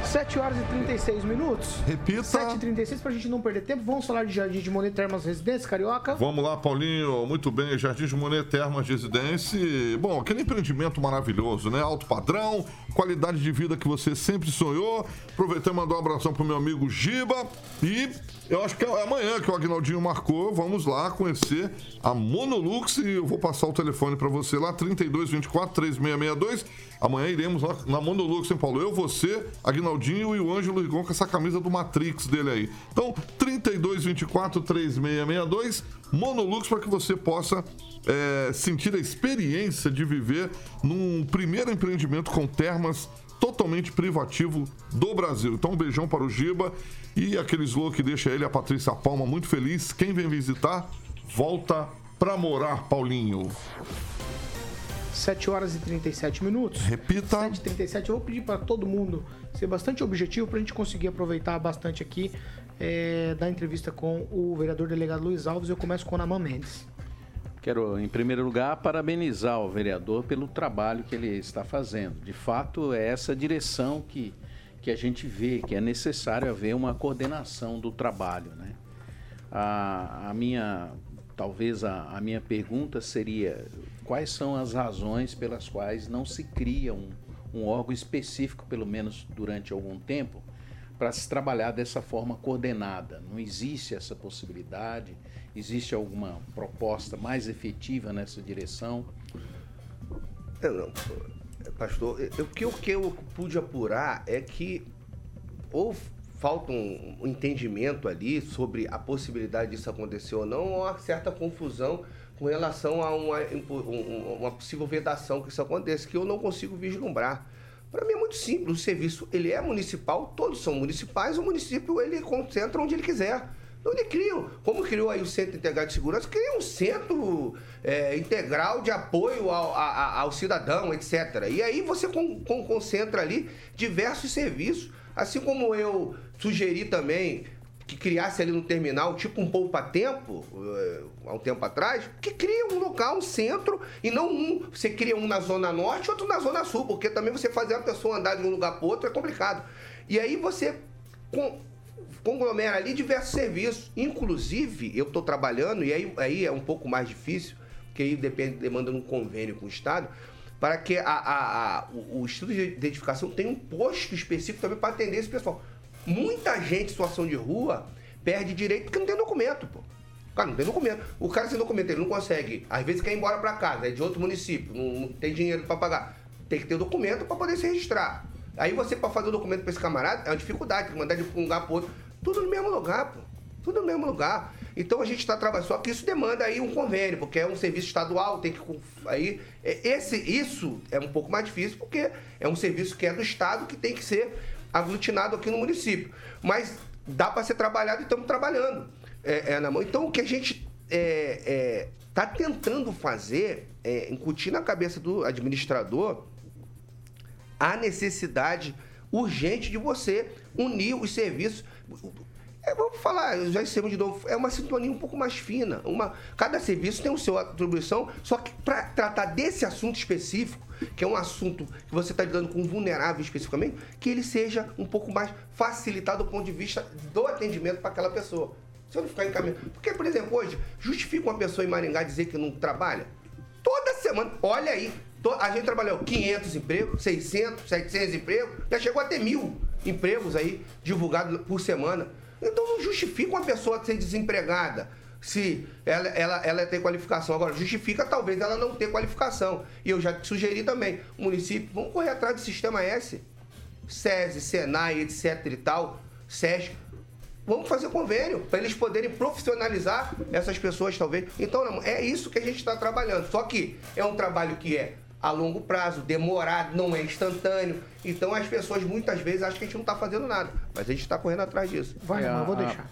7 horas e 36 minutos. Repita. 7 e 36 pra gente não perder tempo. Vamos falar de Jardim de Monet Termas Residência, Carioca. Vamos lá, Paulinho. Muito bem, Jardim de Monet Termas Residência. Bom, aquele empreendimento maravilhoso, né? Alto padrão, qualidade de vida que você sempre sonhou. Aproveitando e mandar um abração pro meu amigo Giba. E eu acho que é amanhã que o Agnaldinho marcou. Vamos lá conhecer a Monolux. E eu vou passar o telefone para você lá, 3224 3662. Amanhã iremos lá na Monolux, em Paulo. Eu, você, Agnaldinho e o Ângelo Rigon com essa camisa do Matrix dele aí. Então, 3224 3662, Monolux, para que você possa é, sentir a experiência de viver num primeiro empreendimento com termas totalmente privativo do Brasil. Então, um beijão para o Giba e aquele slow que deixa ele, a Patrícia Palma, muito feliz. Quem vem visitar, volta pra morar, Paulinho. 7 horas e 37 minutos. Repita. 7 e 37 Eu vou pedir para todo mundo ser bastante objetivo para a gente conseguir aproveitar bastante aqui é, da entrevista com o vereador delegado Luiz Alves. Eu começo com o Naman Mendes. Quero, em primeiro lugar, parabenizar o vereador pelo trabalho que ele está fazendo. De fato, é essa direção que, que a gente vê, que é necessário haver uma coordenação do trabalho. Né? A, a minha, talvez a, a minha pergunta seria, quais são as razões pelas quais não se cria um, um órgão específico, pelo menos durante algum tempo, para se trabalhar dessa forma coordenada? Não existe essa possibilidade? Existe alguma proposta mais efetiva nessa direção? Eu não, pastor, o que, eu- o que eu pude apurar é que ou falta um, entendimento ali sobre a possibilidade disso acontecer ou não, ou uma certa confusão com relação a uma, um- um- uma possível vedação que isso aconteça, que eu não consigo vislumbrar. Para mim é muito simples, o serviço ele é municipal, todos são municipais, o município ele concentra onde ele quiser. Então ele cria, como criou aí o Centro Integrado de Segurança, cria um centro é, integral de apoio ao, a- ao cidadão, etc. E aí você con- con- concentra ali diversos serviços, assim como eu sugeri também que criasse ali no terminal, tipo um poupa-tempo, eh, há um tempo atrás, que cria um local, um centro, e não um. Você cria um na Zona Norte outro na Zona Sul, porque também você fazer a pessoa andar de um lugar para outro é complicado. E aí você con- conglomera ali diversos serviços. Inclusive, eu estou trabalhando, e aí, aí é um pouco mais difícil, porque aí depende, demanda um convênio com o Estado, para que a, a- a- o, o Instituto de Identificação tenha um posto específico também para atender esse pessoal. Muita gente em situação de rua perde direito porque não tem documento, pô. Cara, não tem documento. O cara sem documento, ele não consegue. Às vezes quer ir embora para casa, é de outro município, não, não tem dinheiro para pagar. Tem que ter documento para poder se registrar. Aí você, para fazer o documento para esse camarada, é uma dificuldade, tem que mandar de um lugar para outro. Tudo no mesmo lugar, pô. Tudo no mesmo lugar. Então a gente está trabalhando. Só que isso demanda aí um convênio, porque é um serviço estadual, tem que. Aí, é- esse, isso é um pouco mais difícil, porque é um serviço que é do Estado que tem que ser aglutinado aqui no município. Mas dá para ser trabalhado e estamos trabalhando é, é, na mão. Então o que a gente está tentando fazer é incutir na cabeça do administrador a necessidade urgente de você unir os serviços. É, vou falar, já ensinei de novo, é uma sintonia um pouco mais fina. Uma, cada serviço tem o seu atribuição, só que para tratar desse assunto específico, que é um assunto que você está lidando com um vulnerável especificamente, que ele seja um pouco mais facilitado do ponto de vista do atendimento para aquela pessoa. Se eu não ficar encaminhando. Porque, por exemplo, hoje, justifica uma pessoa em Maringá dizer que não trabalha? Toda semana, olha aí, a gente trabalhou 500 empregos, 600, 700 empregos, já chegou a ter mil empregos aí divulgados por semana. Então não justifica uma pessoa ser desempregada se ela, ela, ela tem qualificação. Agora, justifica talvez ela não ter qualificação. E eu já sugeri também, município, vamos correr atrás do Sistema S, SESI, SENAI, etc e tal, SESC. Vamos fazer convênio para eles poderem profissionalizar essas pessoas, talvez. Então, é isso que a gente está trabalhando. Só que é um trabalho que é a longo prazo, demorado, não é instantâneo. Então, as pessoas muitas vezes acham que a gente não está fazendo nada. Mas a gente está correndo atrás disso. É, a-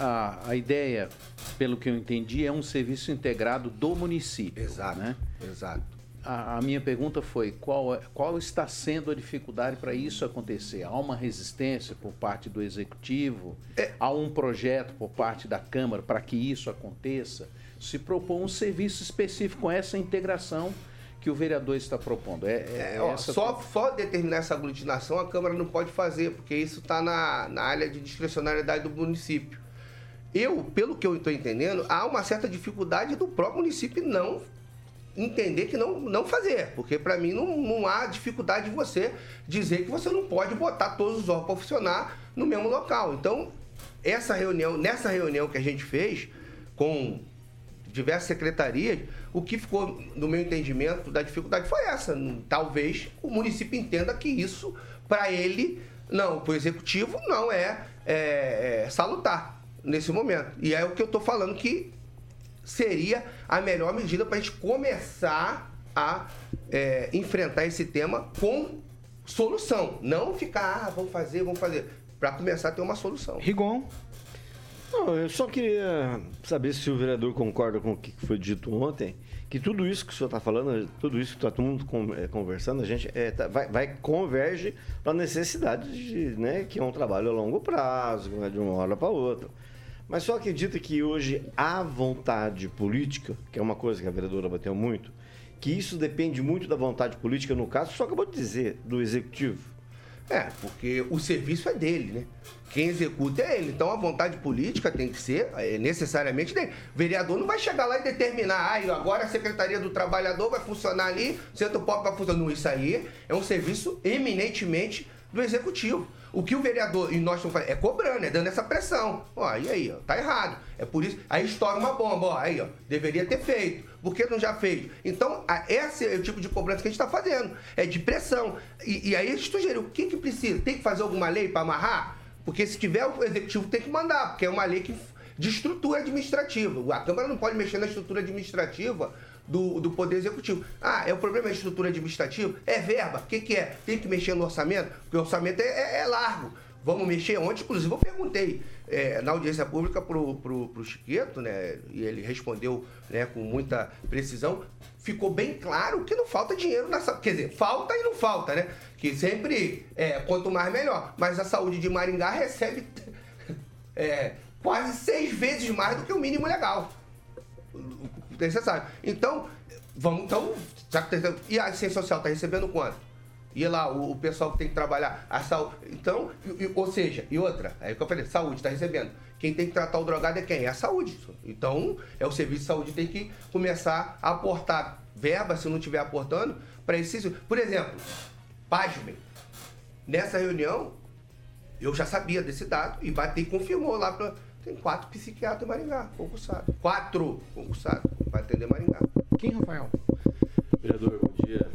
A, a ideia, pelo que eu entendi, é um serviço integrado do município. Exato. Né? Exato. A, a minha pergunta foi: qual, é- qual está sendo a dificuldade para isso acontecer? Há uma resistência por parte do executivo? Há um projeto por parte da Câmara para que isso aconteça? Se propõe um serviço específico com essa integração que o vereador está propondo. É, é É, ó, essa só, só determinar essa aglutinação a Câmara não pode fazer, porque isso está na, na área de discrecionalidade do município. Eu, pelo que eu estou entendendo, há uma certa dificuldade do próprio município não entender que não, não fazer. Porque para mim não, não há dificuldade de você dizer que você não pode botar todos os órgãos para funcionar no mesmo local. Então, essa reunião, nessa reunião que a gente fez com diversas secretarias, o que ficou, no meu entendimento, da dificuldade foi essa. Talvez o município entenda que isso, para ele, não, para o executivo, não é, é, é salutar nesse momento. E é o que eu estou falando que seria a melhor medida para a gente começar a é, enfrentar esse tema com solução. Não ficar, ah, vamos fazer, vamos fazer. Para começar a ter uma solução. Rigon. Não, eu só queria saber se o vereador concorda com o que foi dito ontem, que tudo isso que o senhor está falando, tudo isso que está todo mundo eh, conversando, a gente é, tá- vai, vai converge para a necessidade de, né, que é um trabalho a longo prazo, que não é de uma hora para outra. Mas só acredita que hoje há vontade política, que é uma coisa que a vereadora bateu muito, que isso depende muito da vontade política, no caso, só acabou de dizer, do executivo. É, porque o serviço é dele, né? Quem executa é ele. Então a vontade política tem que ser é, necessariamente dele. O vereador não vai chegar lá e determinar, ah, agora a Secretaria do Trabalhador vai funcionar ali, o Centro Pop vai funcionar. Não, isso aí é um serviço eminentemente do Executivo. O que o vereador e nós estamos fazendo é cobrando, é dando essa pressão. Ó, e aí, ó, tá errado. É por isso. Aí estoura uma bomba, ó, aí, ó, deveria ter feito. Por que não já fez? Então, a- esse é o tipo de cobrança que a gente está fazendo. É de pressão. E, e aí a gente sugeriu, o que, que precisa? Tem que fazer alguma lei para amarrar? Porque se tiver, o executivo tem que mandar, porque é uma lei que, de estrutura administrativa. A Câmara não pode mexer na estrutura administrativa do, do Poder Executivo. Ah, é o problema da estrutura administrativa? É verba. O que, que é? Tem que mexer no orçamento? Porque o orçamento é, é- é largo. Vamos mexer? Ontem, inclusive, eu perguntei é, na audiência pública pro, pro, pro Chiqueto, né? E ele respondeu né, com muita precisão. Ficou bem claro que não falta dinheiro nessa. Quer dizer, falta e não falta, né? Que sempre, é, quanto mais melhor. Mas a saúde de Maringá recebe é, quase seis vezes mais do que o mínimo legal necessário. Então, vamos. Então, já que e a assistência social está recebendo quanto? E lá, o, o pessoal que tem que trabalhar, a saúde. Então, e- e- ou seja, e outra, é o que eu falei, saúde está recebendo. Quem tem que tratar o drogado é quem? É a saúde. Então, é o serviço de saúde tem que começar a aportar verba, se não estiver aportando, para esse. Por exemplo, pasmem, nessa reunião, eu já sabia desse dado e bateu e confirmou lá para. Tem quatro psiquiatras em Maringá, concursados. Quatro concursados para atender Maringá. Quem, Rafael? Vereador, bom dia.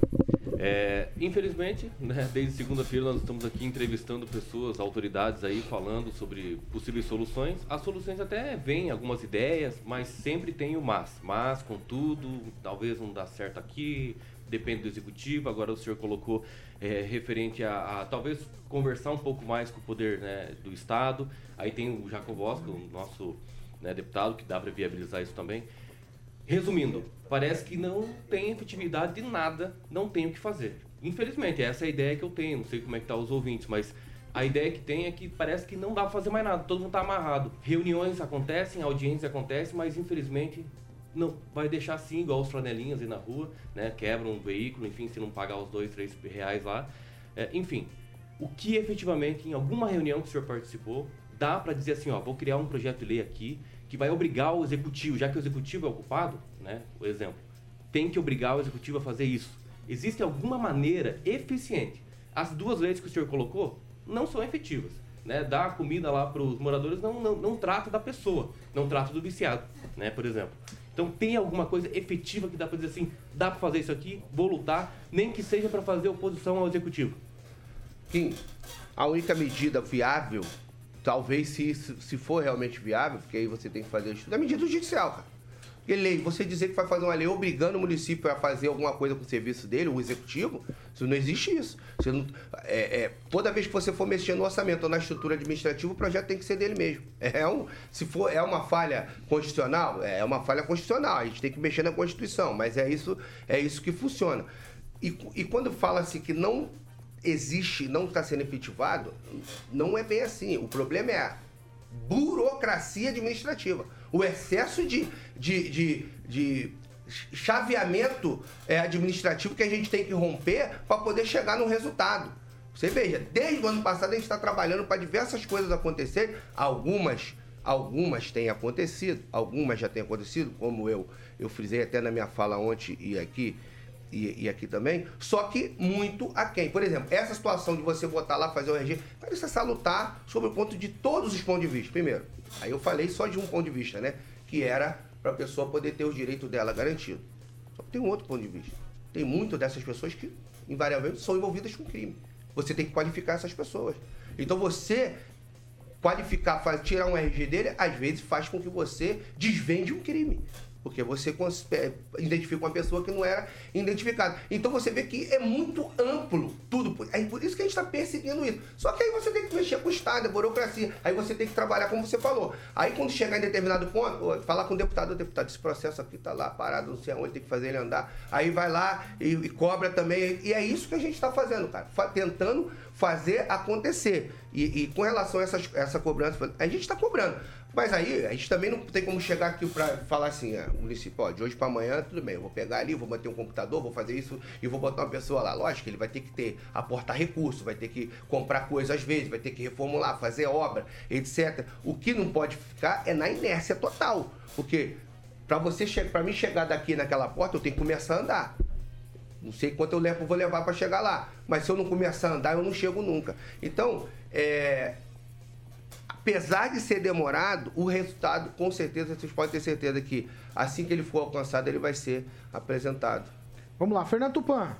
É, infelizmente, né, desde segunda-feira nós estamos aqui entrevistando pessoas, autoridades aí, falando sobre possíveis soluções. As soluções até vêm, algumas ideias, mas sempre tem o mas. Mas, contudo, talvez não dá certo aqui, depende do executivo. Agora o senhor colocou é, referente a, a talvez conversar um pouco mais com o poder né, do Estado. Aí tem o Jacobosco, o nosso né, deputado, que dá para viabilizar isso também. Resumindo, parece que não tem efetividade de nada, não tem o que fazer. Infelizmente, essa é a ideia que eu tenho, não sei como é que tá os ouvintes, mas a ideia que tem é que parece que não dá pra fazer mais nada, todo mundo tá amarrado. Reuniões acontecem, audiências acontecem, mas infelizmente não vai deixar assim, igual os flanelinhas aí na rua, né? Quebram um veículo, enfim, se não pagar os dois, três reais lá. É, enfim, o que efetivamente, em alguma reunião que o senhor participou, dá para dizer assim, ó, vou criar um projeto de lei aqui que vai obrigar o executivo, já que o executivo é ocupado, né, o exemplo, tem que obrigar o executivo a fazer isso. Existe alguma maneira eficiente? As duas leis que o senhor colocou não são efetivas. Né? Dar comida lá para os moradores não, não, não trata da pessoa, não trata do viciado, né, por exemplo. Então tem alguma coisa efetiva que dá para dizer assim, dá para fazer isso aqui, vou lutar, nem que seja para fazer oposição ao executivo. Kim, a única medida viável, talvez se, se for realmente viável, porque aí você tem que fazer estudo, é a medida judicial, cara. Porque lei, você dizer que vai fazer uma lei obrigando o município a fazer alguma coisa com o serviço dele, o executivo, isso não existe isso. Não, é, é, toda vez que você for mexer no orçamento ou na estrutura administrativa, o projeto tem que ser dele mesmo. É um, se for é uma falha constitucional, é uma falha constitucional. A gente tem que mexer na Constituição, mas é isso, é isso que funciona. E, e quando fala-se que não existe, não está sendo efetivado, não é bem assim. O problema é a burocracia administrativa. O excesso de, de, de, de chaveamento é, administrativo que a gente tem que romper para poder chegar no resultado. Você veja, desde o ano passado a gente está trabalhando para diversas coisas acontecerem, algumas algumas têm acontecido, algumas já têm acontecido, como eu eu frisei até na minha fala ontem e aqui, e, e, aqui também, só que muito aquém. Por exemplo, essa situação de você botar lá, fazer o RG, isso é salutar sobre o ponto de todos os pontos de vista. Primeiro, aí eu falei só de um ponto de vista, né? Que era para a pessoa poder ter os direitos dela garantido. Só que tem um outro ponto de vista. Tem muitas dessas pessoas que, invariavelmente, são envolvidas com crime. Você tem que qualificar essas pessoas. Então você qualificar, tirar um RG dele, às vezes faz com que você desvende um crime. Porque você identifica uma pessoa que não era identificada. Então você vê que é muito amplo tudo. É por isso que a gente está perseguindo isso. Só que aí você tem que mexer com o Estado, a burocracia. Aí você tem que trabalhar como você falou. Aí quando chegar em determinado ponto, falar com o deputado, o deputado, esse processo aqui está lá parado, não sei aonde, tem que fazer ele andar. Aí vai lá e, e cobra também. E é isso que a gente está fazendo, cara. Tentando fazer acontecer. E, e com relação a essas, essa cobrança, a gente está cobrando. Mas aí, a gente também não tem como chegar aqui para falar assim, ah, municipal, de hoje para amanhã, tudo bem, eu vou pegar ali, vou manter um computador, vou fazer isso e vou botar uma pessoa lá. Lógico ele vai ter que ter, aportar recurso, vai ter que comprar coisas às vezes, vai ter que reformular, fazer obra, etc. O que não pode ficar é na inércia total. Porque para você para mim chegar daqui naquela porta, eu tenho que começar a andar. Não sei quanto eu levo, vou levar para chegar lá. Mas se eu não começar a andar, eu não chego nunca. Então, é, apesar de ser demorado, o resultado, com certeza, vocês podem ter certeza que assim que ele for alcançado, ele vai ser apresentado. Vamos lá, Fernando Tupan.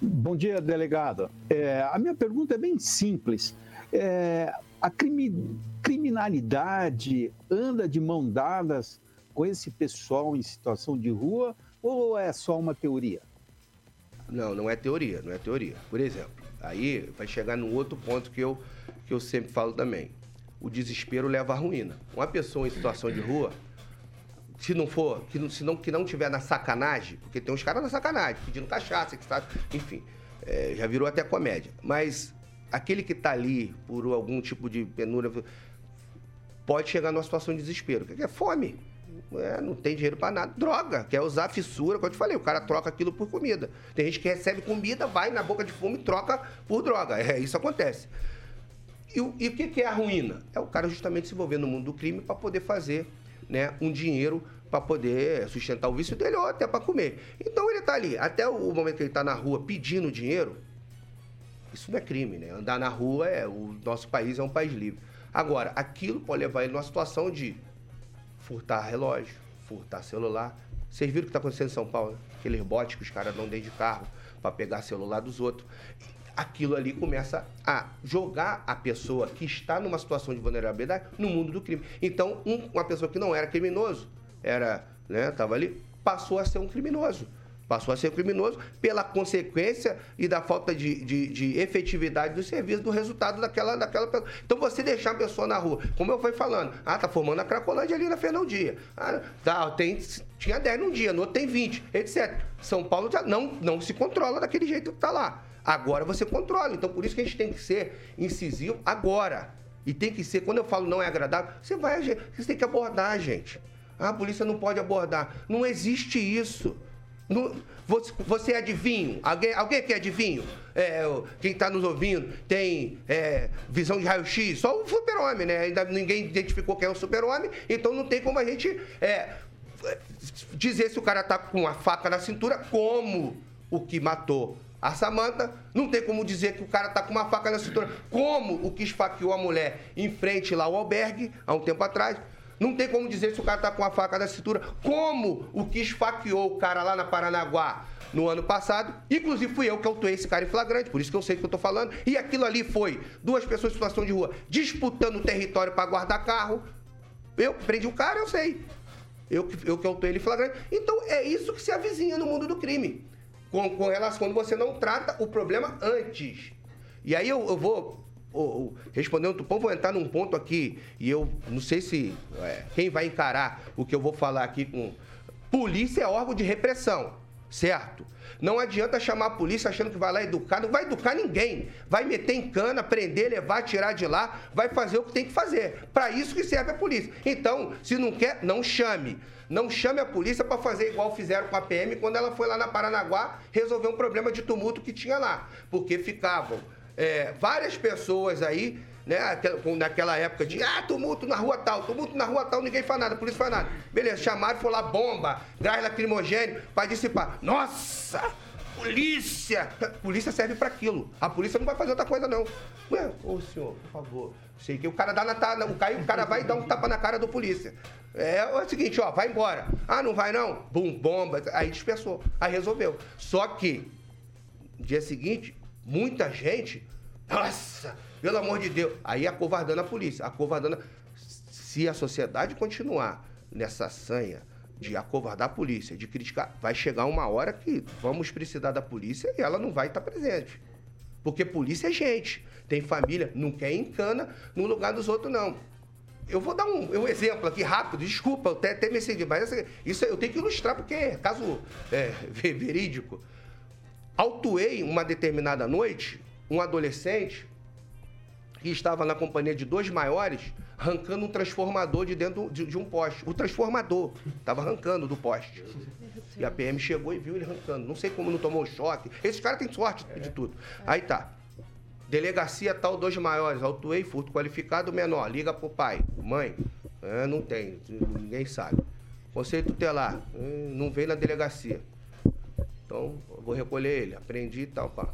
Bom dia, delegado. É, a minha pergunta é bem simples. É, a crime, criminalidade anda de mão dadas com esse pessoal em situação de rua ou é só uma teoria? Não, não é teoria, não é teoria. Por exemplo, aí vai chegar num outro ponto que eu que eu sempre falo também. O desespero leva à ruína. Uma pessoa em situação de rua, se não for, que não, se não, que não tiver na sacanagem, porque tem uns caras na sacanagem, pedindo cachaça, que está, enfim, é, já virou até comédia. Mas aquele que está ali por algum tipo de penúria pode chegar numa situação de desespero, que é fome. É, não tem dinheiro para nada. Droga, quer usar fissura, como eu te falei, o cara troca aquilo por comida. Tem gente que recebe comida, vai na boca de fome e troca por droga. É, isso acontece. E, o, e o que, que é a ruína? É o cara justamente se envolver no mundo do crime para poder fazer né, um dinheiro para poder sustentar o vício dele ou até para comer. Então ele está ali, até o momento que ele está na rua pedindo dinheiro, isso não é crime, né? Andar na rua é o nosso país é um país livre. Agora, aquilo pode levar ele numa situação de furtar relógio, furtar celular. Vocês viram o que está acontecendo em São Paulo? Né? Aqueles botes que os caras dão dentro de carro para pegar celular dos outros aquilo ali começa a jogar a pessoa que está numa situação de vulnerabilidade no mundo do crime. Então, um, uma pessoa que não era criminoso, era, né, estava ali, passou a ser um criminoso. Passou a ser criminoso pela consequência e da falta de, de, de, efetividade do serviço, do resultado daquela, daquela pessoa. Então, você deixar a pessoa na rua, como eu fui falando, ah, tá formando a Cracolândia ali na Fernão Dia. Ah, tá, tem, tinha 10 num dia, no outro tem 20, etc. São Paulo já não, não se controla daquele jeito que tá lá. Agora você controla. Então, por isso que a gente tem que ser incisivo agora. E tem que ser, quando eu falo não é agradável, você vai agir. Você tem que abordar, gente. Ah, a polícia não pode abordar. Não existe isso. No- você, você é adivinho? Alguém, alguém aqui é adivinho? É, quem está nos ouvindo tem é, visão de raio-x? Só o super-homem, né? Ainda ninguém identificou quem é o super-homem, então não tem como a gente é, dizer se o cara tá com a faca na cintura, como o que matou a Samanta. Não tem como dizer que o cara tá com uma faca na cintura, como o que esfaqueou a mulher em frente lá ao albergue, há um tempo atrás. Não tem como dizer se o cara tá com a faca na cintura, como o que esfaqueou o cara lá na Paranaguá no ano passado. Inclusive fui eu que autuei esse cara em flagrante, por isso que eu sei o que eu tô falando. E aquilo ali foi duas pessoas em situação de rua disputando território para guardar carro. Eu prendi o cara, eu sei. Eu, eu que autuei ele em flagrante. Então é isso que se avizinha no mundo do crime. Com, com relação quando você não trata o problema antes. E aí eu, eu vou o- o- respondendo o Tupão, vou entrar num ponto aqui, e eu não sei se é, quem vai encarar o que eu vou falar aqui com. Polícia é órgão de repressão, certo? Não adianta chamar a polícia achando que vai lá educar, não vai educar ninguém. Vai meter em cana, prender, levar, tirar de lá, vai fazer o que tem que fazer. Para isso que serve a polícia. Então, se não quer, não chame. Não chame a polícia para fazer igual fizeram com a PM quando ela foi lá na Paranaguá resolver um problema de tumulto que tinha lá. Porque ficavam é, várias pessoas aí, né, naquela época de ah, tumulto na rua tal, tumulto na rua tal, ninguém faz nada, a polícia faz nada. Beleza, chamaram, foi lá bomba, gás lacrimogênio para dissipar. Nossa! Polícia! Polícia serve para aquilo. A polícia não vai fazer outra coisa, não. Ué, ô senhor, por favor. Sei que o cara dá na ta- o cara, o cara vai dar um tapa na cara do polícia. É, é o seguinte, ó, vai embora. Ah, não vai não? Bum, bomba. Aí dispersou. Aí resolveu. Só que dia seguinte, muita gente, nossa, pelo amor de Deus, aí acovardando a polícia, acovardando. Se a sociedade continuar nessa sanha de acovardar a polícia, de criticar, vai chegar uma hora que vamos precisar da polícia e ela não vai estar presente. Porque polícia é gente, tem família, não quer ir em cana no lugar dos outros, não. Eu vou dar um, um exemplo aqui rápido, desculpa, eu até, até me excedi, mas essa- isso eu tenho que ilustrar porque é caso é, ve- verídico. Autuei uma determinada noite um adolescente que estava na companhia de dois maiores arrancando um transformador de dentro de, de um poste. O transformador estava arrancando do poste. E a PM chegou e viu ele arrancando. Não sei como não tomou choque. Esses caras têm sorte de tudo. Aí tá. Delegacia tal, dois maiores. Autuei, furto qualificado, menor. Liga pro pai. Mãe, é, não tem. Ninguém sabe. Conselho tutelar. hum, Não veio na delegacia. Então, vou recolher ele. Aprendi e tal, pá.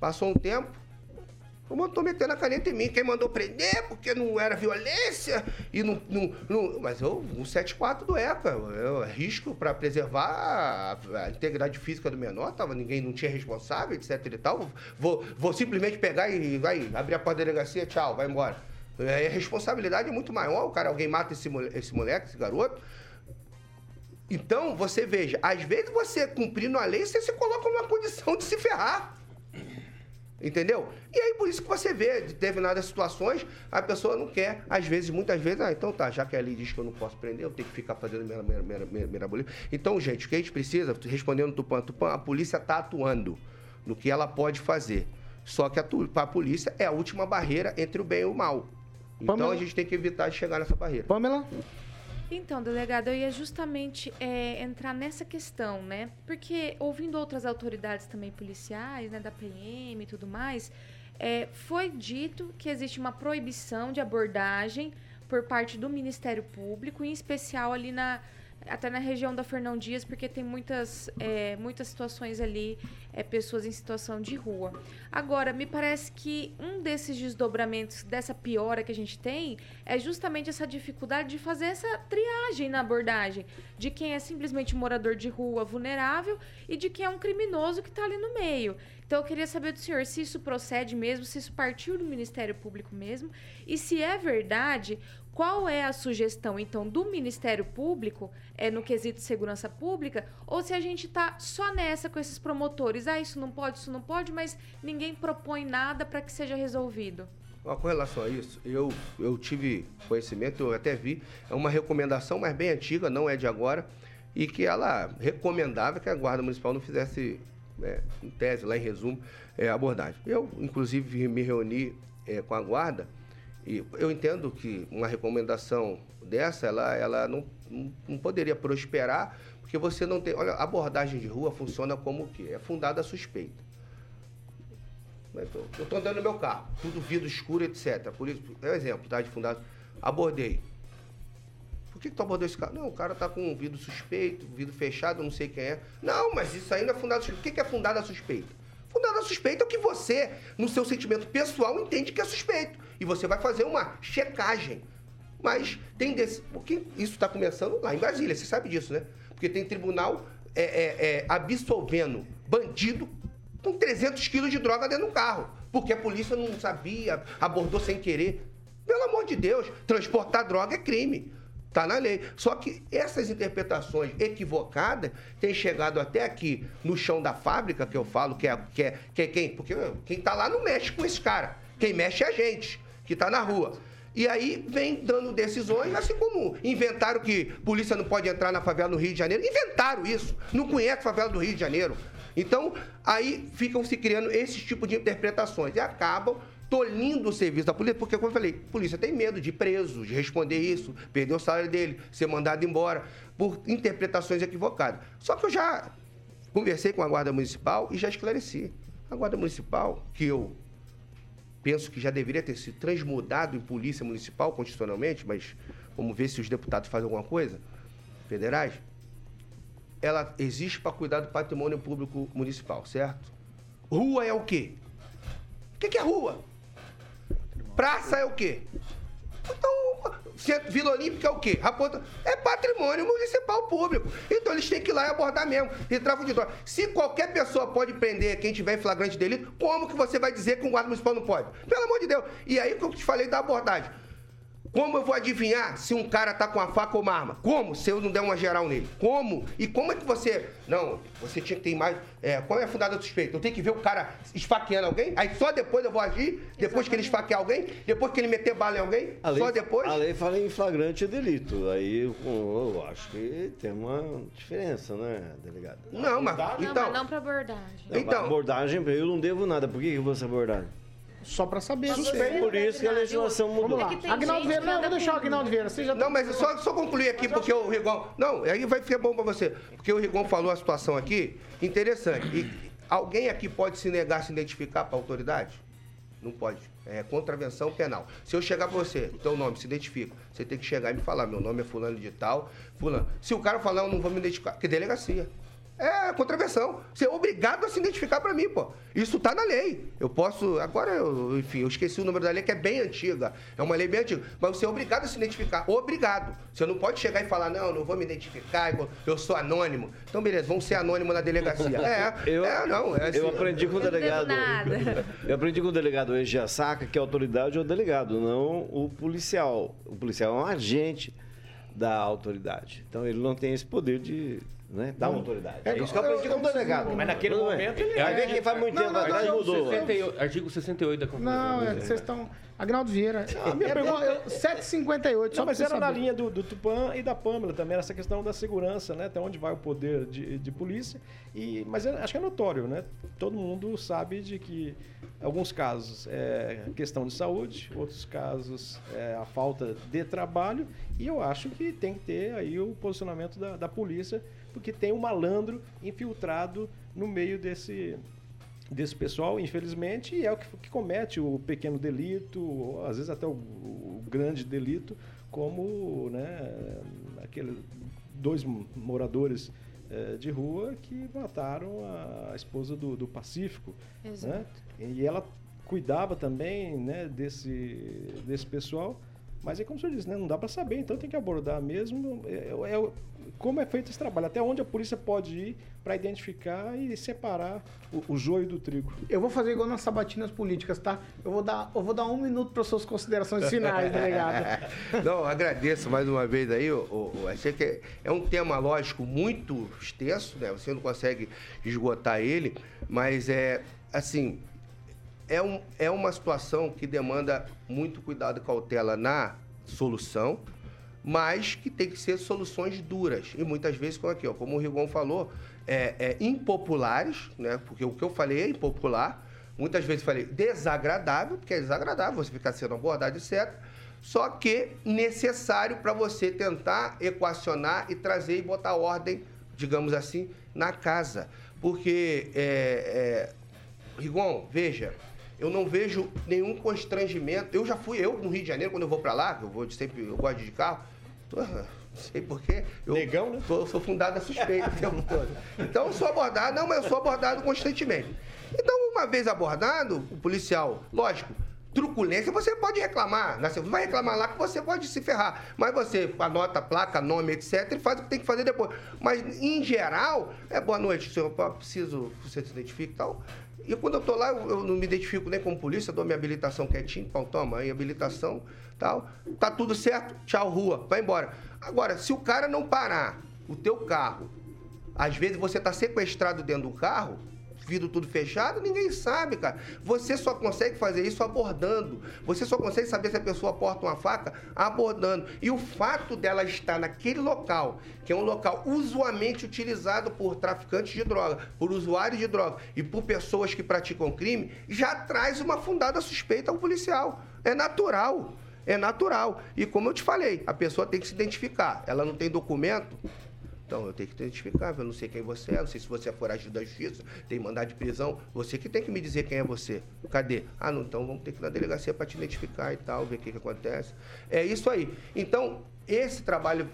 Passou um tempo, o motor metendo a caneta em mim. Quem mandou prender porque não era violência e não. não, não- mas eu, um 74 do ECA, eu risco para preservar a, a integridade física do menor, tava, ninguém não tinha responsável, etc e tal. Vou, vou simplesmente pegar e vai abrir a porta da delegacia, tchau, vai embora. É, a responsabilidade é muito maior, o cara, alguém mata esse, esse moleque, esse garoto. Então, você veja, às vezes você cumprindo a lei, você se coloca numa condição de se ferrar. Entendeu? E aí, por isso que você vê, de determinadas situações, a pessoa não quer. Às vezes, muitas vezes, ah, então tá, já que a lei diz que eu não posso prender, eu tenho que ficar fazendo mirabolismo. Então, gente, o que a gente precisa, respondendo Tupã, Tupã, a polícia está atuando no que ela pode fazer. Só que a, a polícia é a última barreira entre o bem e o mal. Então, Pamela? a gente tem que evitar de chegar nessa barreira. Pamela? Então, delegado, eu ia justamente é, entrar nessa questão, né? Porque ouvindo outras autoridades também policiais, né, da PM e tudo mais, é, foi dito que existe uma proibição de abordagem por parte do Ministério Público, em especial ali na até na região da Fernão Dias, porque tem muitas, é, muitas situações ali, é, pessoas em situação de rua. Agora, me parece que um desses desdobramentos dessa piora que a gente tem é justamente essa dificuldade de fazer essa triagem na abordagem de quem é simplesmente morador de rua vulnerável e de quem é um criminoso que está ali no meio. Então, eu queria saber do senhor se isso procede mesmo, se isso partiu do Ministério Público mesmo, e se é verdade, qual é a sugestão, então, do Ministério Público, é, no quesito segurança pública, ou se a gente está só nessa com esses promotores, ah, isso não pode, isso não pode, mas ninguém propõe nada para que seja resolvido. Com relação a isso, eu, eu tive conhecimento, eu até vi, é uma recomendação, mas bem antiga, não é de agora, e que ela recomendava que a Guarda Municipal não fizesse, é, em tese, lá em resumo, é, abordagem. Eu, inclusive, me reuni é, com a Guarda, e eu entendo que uma recomendação dessa, ela, ela não, não, poderia prosperar, Porque você não tem. Olha, abordagem de rua funciona como o quê? É fundada a suspeita. Eu estou andando no meu carro, tudo vidro escuro, etc. Por isso, é um exemplo, tá? De fundado. Abordei. Por que, que tu abordou esse carro? Não, o cara tá com um vidro suspeito, vidro fechado, não sei quem é. Não, mas isso não é fundado suspeita. O que, que é fundada a suspeita? Fundada a suspeita é o que você, no seu sentimento pessoal, entende que é suspeito. E você vai fazer uma checagem. Mas tem desse. Porque isso está começando lá em Brasília, você sabe disso, né? Porque tem tribunal é, é, é, absolvendo bandido com 300 quilos de droga dentro do carro. Porque a polícia não sabia, abordou sem querer. Pelo amor de Deus, transportar droga é crime. Está na lei. Só que essas interpretações equivocadas têm chegado até aqui no chão da fábrica, que eu falo, que é, que é, que é quem? Porque quem está lá não mexe com esse cara. Quem mexe é a gente, que está na rua. E aí vem dando decisões, assim como inventaram que polícia não pode entrar na favela no Rio de Janeiro. Inventaram isso. Não conhece a favela do Rio de Janeiro. Então, aí ficam se criando esse tipo de interpretações e acabam tolindo o serviço da polícia, porque, como eu falei, a polícia tem medo de preso, de responder isso, perder o salário dele, ser mandado embora, por interpretações equivocadas. Só que eu já conversei com a Guarda Municipal e já esclareci. A Guarda Municipal, que eu penso que já deveria ter sido transmudado em polícia municipal constitucionalmente, mas vamos ver se os deputados fazem alguma coisa, federais, ela existe para cuidar do patrimônio público municipal, certo? Rua é o quê? O que, é rua? Praça é o quê? Então, Vila Olímpica é o quê? Raposa é patrimônio municipal público. Então eles têm que ir lá e abordar mesmo. E tráfico de droga. Se qualquer pessoa pode prender quem tiver em flagrante delito, como que você vai dizer que um guarda municipal não pode? Pelo amor de Deus. E aí que eu te falei da abordagem. Como eu vou adivinhar se um cara tá com uma faca ou uma arma? Como? Se eu não der uma geral nele. Como? E como é que você. Não, você tinha que ter mais. É, qual é a fundada suspeita? Eu tenho que ver o cara esfaqueando alguém? Aí só depois eu vou agir? Depois que ele esfaquear alguém? Depois que ele meter bala em alguém? A lei, Só depois? A lei fala em flagrante delito. Aí eu, eu acho que tem uma diferença, né, delegado? Não, mas. Não, Então. mas não pra abordagem. Então, abordagem, eu não devo nada. Por que que eu vou ser abordado? Só pra saber. Suspeito. Por isso que a legislação mudou. Vamos lá. Agnaldo Vieira, não, vou deixar o Agnaldo Vieira. Você já Não, mas só, só concluir aqui, porque o Rigon. Não, aí vai ficar bom pra você. Porque o Rigon falou a situação aqui interessante. E alguém aqui pode se negar a se identificar pra autoridade? Não pode. É contravenção penal. Se eu chegar pra você, teu nome, se identifica. Você tem que chegar e me falar, meu nome é fulano de tal, fulano. Se o cara falar, eu não vou me identificar, que delegacia. É contravenção. Você é obrigado a se identificar pra mim, pô. Isso tá na lei. Eu posso. Agora, eu, enfim, eu esqueci o número da lei, que é bem antiga. É uma lei bem antiga. Mas você é obrigado a se identificar. Obrigado. Você não pode chegar e falar, não, não vou me identificar, eu- sou anônimo. Então, beleza, vamos ser anônimo na delegacia. É, Eu, é, não. É assim. eu aprendi com o delegado. nada. Eu aprendi com o delegado Egiasaca que a autoridade é o delegado, não o policial. O policial é um agente da autoridade. Então ele não tem esse poder de. Né, da autoridade. É isso que eu aprendi com o delegado. Mas naquele momento ele- Aí vem quem faz muito Não, tempo não, atrás não, mudou. 68, artigo 68 da Constituição. Não, é que vocês estão. Agnaldo Vieira. A minha pergunta- é, 7h58, só Não, mas pra você era na saber. linha do, do Tupã e da Pâmela também, essa questão da segurança, né? Até onde vai o poder de, de polícia. E, mas é- acho que é notório, né? Todo mundo sabe de que alguns casos é questão de saúde, outros casos é a falta de trabalho. E eu acho que tem que ter aí o posicionamento da, da polícia, porque tem um malandro infiltrado no meio desse, desse pessoal, infelizmente, e é o que, que comete o pequeno delito, ou às vezes até o, o grande delito, como né, aquele, dois moradores eh, de rua que mataram a, esposa do, do Pacífico. Né? Exato. E ela cuidava também né, desse, desse pessoal. Mas é como o senhor disse, né? não dá para saber, então tem que abordar mesmo é, é- como é feito esse trabalho, até onde a polícia pode ir para identificar e separar o, o joio do trigo. Eu vou fazer igual nas sabatinas políticas, tá? Eu vou dar, eu vou dar um minuto para suas considerações finais, delegado. Não, agradeço mais uma vez aí. Achei que é, é um tema lógico muito extenso, né? Você não consegue esgotar ele, mas é assim. É, um, é uma situação que demanda muito cuidado e cautela na solução, mas que tem que ser soluções duras. E muitas vezes, como aqui, ó, como o Rigon falou, é, é impopulares, né? Porque o que eu falei é impopular. Muitas vezes falei desagradável, porque é desagradável você ficar sendo abordado, etc. Só que necessário para você tentar equacionar e trazer e botar ordem digamos assim, na casa. Porque, é, é, Rigon, veja, eu não vejo nenhum constrangimento. Eu já fui, eu no Rio de Janeiro, quando eu vou para lá, eu vou sempre, eu gosto de carro, tô, não sei porquê. Eu Negão, né? Tô, sou fundado a suspeito o tempo todo. Então eu sou abordado, não, mas eu sou abordado constantemente. Então, uma vez abordado, o policial, lógico, truculência, você pode reclamar. Né? Você vai reclamar lá que você pode se ferrar. Mas você anota placa, nome, etc. e faz o que tem que fazer depois. Mas, em geral, é boa noite, senhor. Eu preciso que você se identifique e tal. E quando eu tô lá, eu, não me identifico nem como polícia, dou minha habilitação quietinho, pão, toma aí, habilitação, tal. Tá tudo certo, tchau, rua, vai embora. Agora, se o cara não parar o teu carro, às vezes você tá sequestrado dentro do carro, vidro tudo fechado, ninguém sabe, cara. Você só consegue fazer isso abordando. Você só consegue saber se a pessoa porta uma faca abordando. E o fato dela estar naquele local, que é um local usualmente utilizado por traficantes de droga, por usuários de droga e por pessoas que praticam crime, já traz uma fundada suspeita ao policial. É natural. É natural. E como eu te falei, a pessoa tem que se identificar. Ela não tem documento, então, eu tenho que identificar, eu não sei quem você é, não sei se você é foragido da justiça, tem mandado de prisão. Você que tem que me dizer quem é você. Cadê? Ah, não, então vamos ter que ir na delegacia para te identificar e tal, ver o que, que acontece. É isso aí. Então, esse trabalho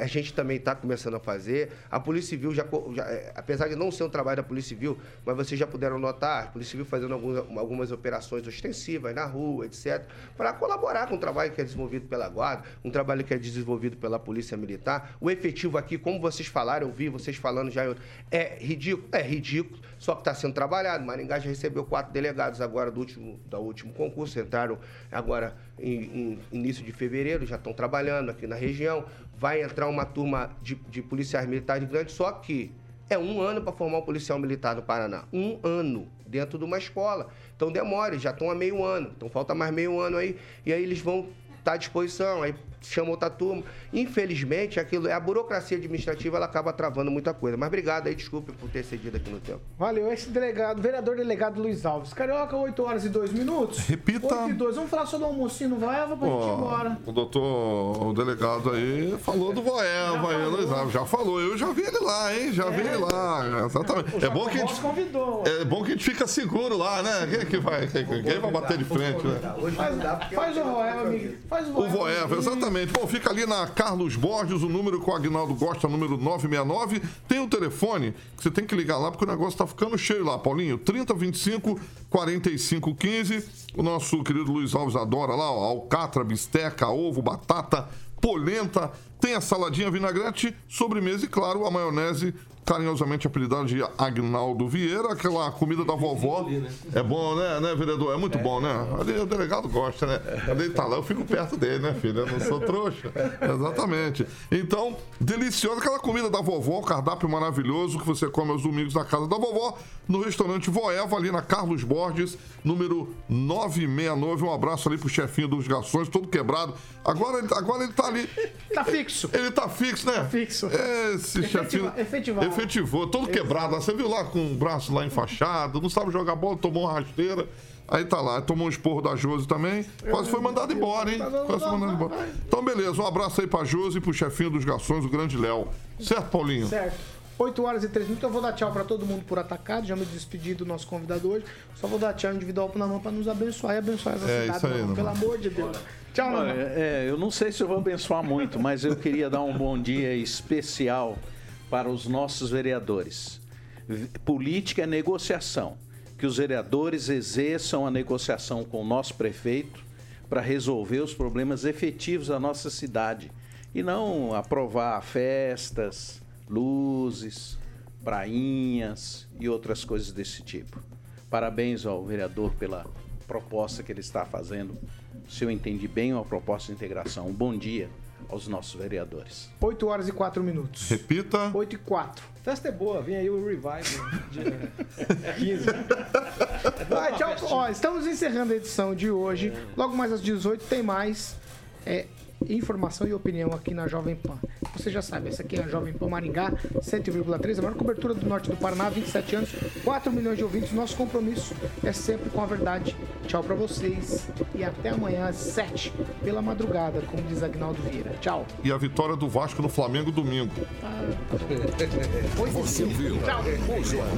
a gente também está começando a fazer. A Polícia Civil, já, já é, apesar de não ser um trabalho da Polícia Civil, mas vocês já puderam notar, a Polícia Civil fazendo algumas operações ostensivas na rua, etc., para colaborar com o trabalho que é desenvolvido pela Guarda, um trabalho que é desenvolvido pela Polícia Militar. O efetivo aqui, como vocês falaram, eu vi vocês falando já, é ridículo? É ridículo, só que está sendo trabalhado. Maringá já recebeu quatro delegados agora do último, do último concurso, entraram agora em, em início de fevereiro, já estão trabalhando aqui na região vai entrar uma turma de, de policiais militares grande, só que é um ano para formar um policial militar no Paraná. Um ano dentro de uma escola. Então demora, já estão há meio ano. Então falta mais meio ano aí. E aí eles vão estar tá à disposição. Aí chama outra turma. Infelizmente, aquilo é a burocracia administrativa, ela acaba travando muita coisa. Mas obrigado aí, desculpe por ter cedido aqui no tempo. Valeu, esse delegado, vereador delegado Luiz Alves. Carioca, 8 horas e 2 minutos. Repita. 8 e 2. Vamos falar sobre o almocinho no Voeva pra gente ir embora. O doutor, o delegado aí, falou do Voeva aí, Luiz Alves. Já falou, eu já vi ele lá, hein? Já é, vi ele lá. Exatamente. É bom que a gente. Convidou. É bom que a gente fica seguro lá, né? Quem, que vai, quem, quem vai bater de frente, né? Faz, faz o Voeva, amigo. Faz o Voeva. O Voeva, exatamente. Bom, fica ali na Carlos Borges, o número que o Agnaldo gosta, número 969. Tem o telefone que você tem que ligar lá porque o negócio tá ficando cheio lá, Paulinho. 3025 4515. O nosso querido Luiz Alves adora lá, ó, alcatra, bisteca, ovo, batata, polenta. Tem a saladinha vinagrete, sobremesa e, claro, a maionese carinhosamente apelidado de Agnaldo Vieira, aquela comida da vovó. É bom, né, né, vereador? É muito é, bom, né? Ali o delegado gosta, né? Quando ele tá lá, eu fico perto dele, né, filho? Eu não sou trouxa. Exatamente. Então, deliciosa aquela comida da vovó, cardápio maravilhoso que você come aos domingos na casa da vovó, no restaurante Voeva, ali na Carlos Borges, número 969. Um abraço ali pro chefinho dos garçons, todo quebrado. Agora ele, agora ele tá ali. Tá fixo. Ele tá fixo, né? Tá fixo. Esse Efetiva, chefinho. Efetivado efetivou, todo quebrado. Você viu lá com o braço lá enfaixado, não sabe jogar bola, tomou uma rasteira. Aí tá lá, tomou um esporro da Josi também. Quase foi mandado embora, hein? Quase foi mandado embora. Então, beleza, um abraço aí pra Josi e pro chefinho dos garçons, o grande Léo. Certo, Paulinho? Certo. 8 horas e 3 minutos. Eu vou dar tchau para todo mundo por atacado. Já me despedi do nosso convidado hoje. Só vou dar tchau individual pro Namã para nos abençoar e abençoar essa é, cidade. Isso aí, pelo amor de Deus. Tchau, Namã. É, eu não sei se eu vou abençoar muito, mas eu queria dar um bom dia especial para os nossos vereadores. Política é negociação. Que os vereadores exerçam a negociação com o nosso prefeito para resolver os problemas efetivos da nossa cidade e não aprovar festas, luzes, prainhas e outras coisas desse tipo. Parabéns ao vereador pela proposta que ele está fazendo. Se eu entendi bem, uma proposta de integração. Um bom dia aos nossos vereadores. 8 horas e 4 minutos. Repita. 8 e 4. Festa é boa, vem aí o revival. Dia 15. Vai, tchau. Ó, estamos encerrando a edição de hoje. Logo mais às 18 tem mais. É, informação e opinião aqui na Jovem Pan. Você já sabe, essa aqui é a Jovem Pan Maringá, 100,3, a maior cobertura do norte do Paraná, 27 anos, 4 milhões de ouvintes. Nosso compromisso é sempre com a verdade. Tchau pra vocês e até amanhã às 7 pela madrugada, como diz Agnaldo Vieira. Tchau. E a vitória do Vasco no Flamengo domingo. Oi, Você ouviu? Tchau. O Jornal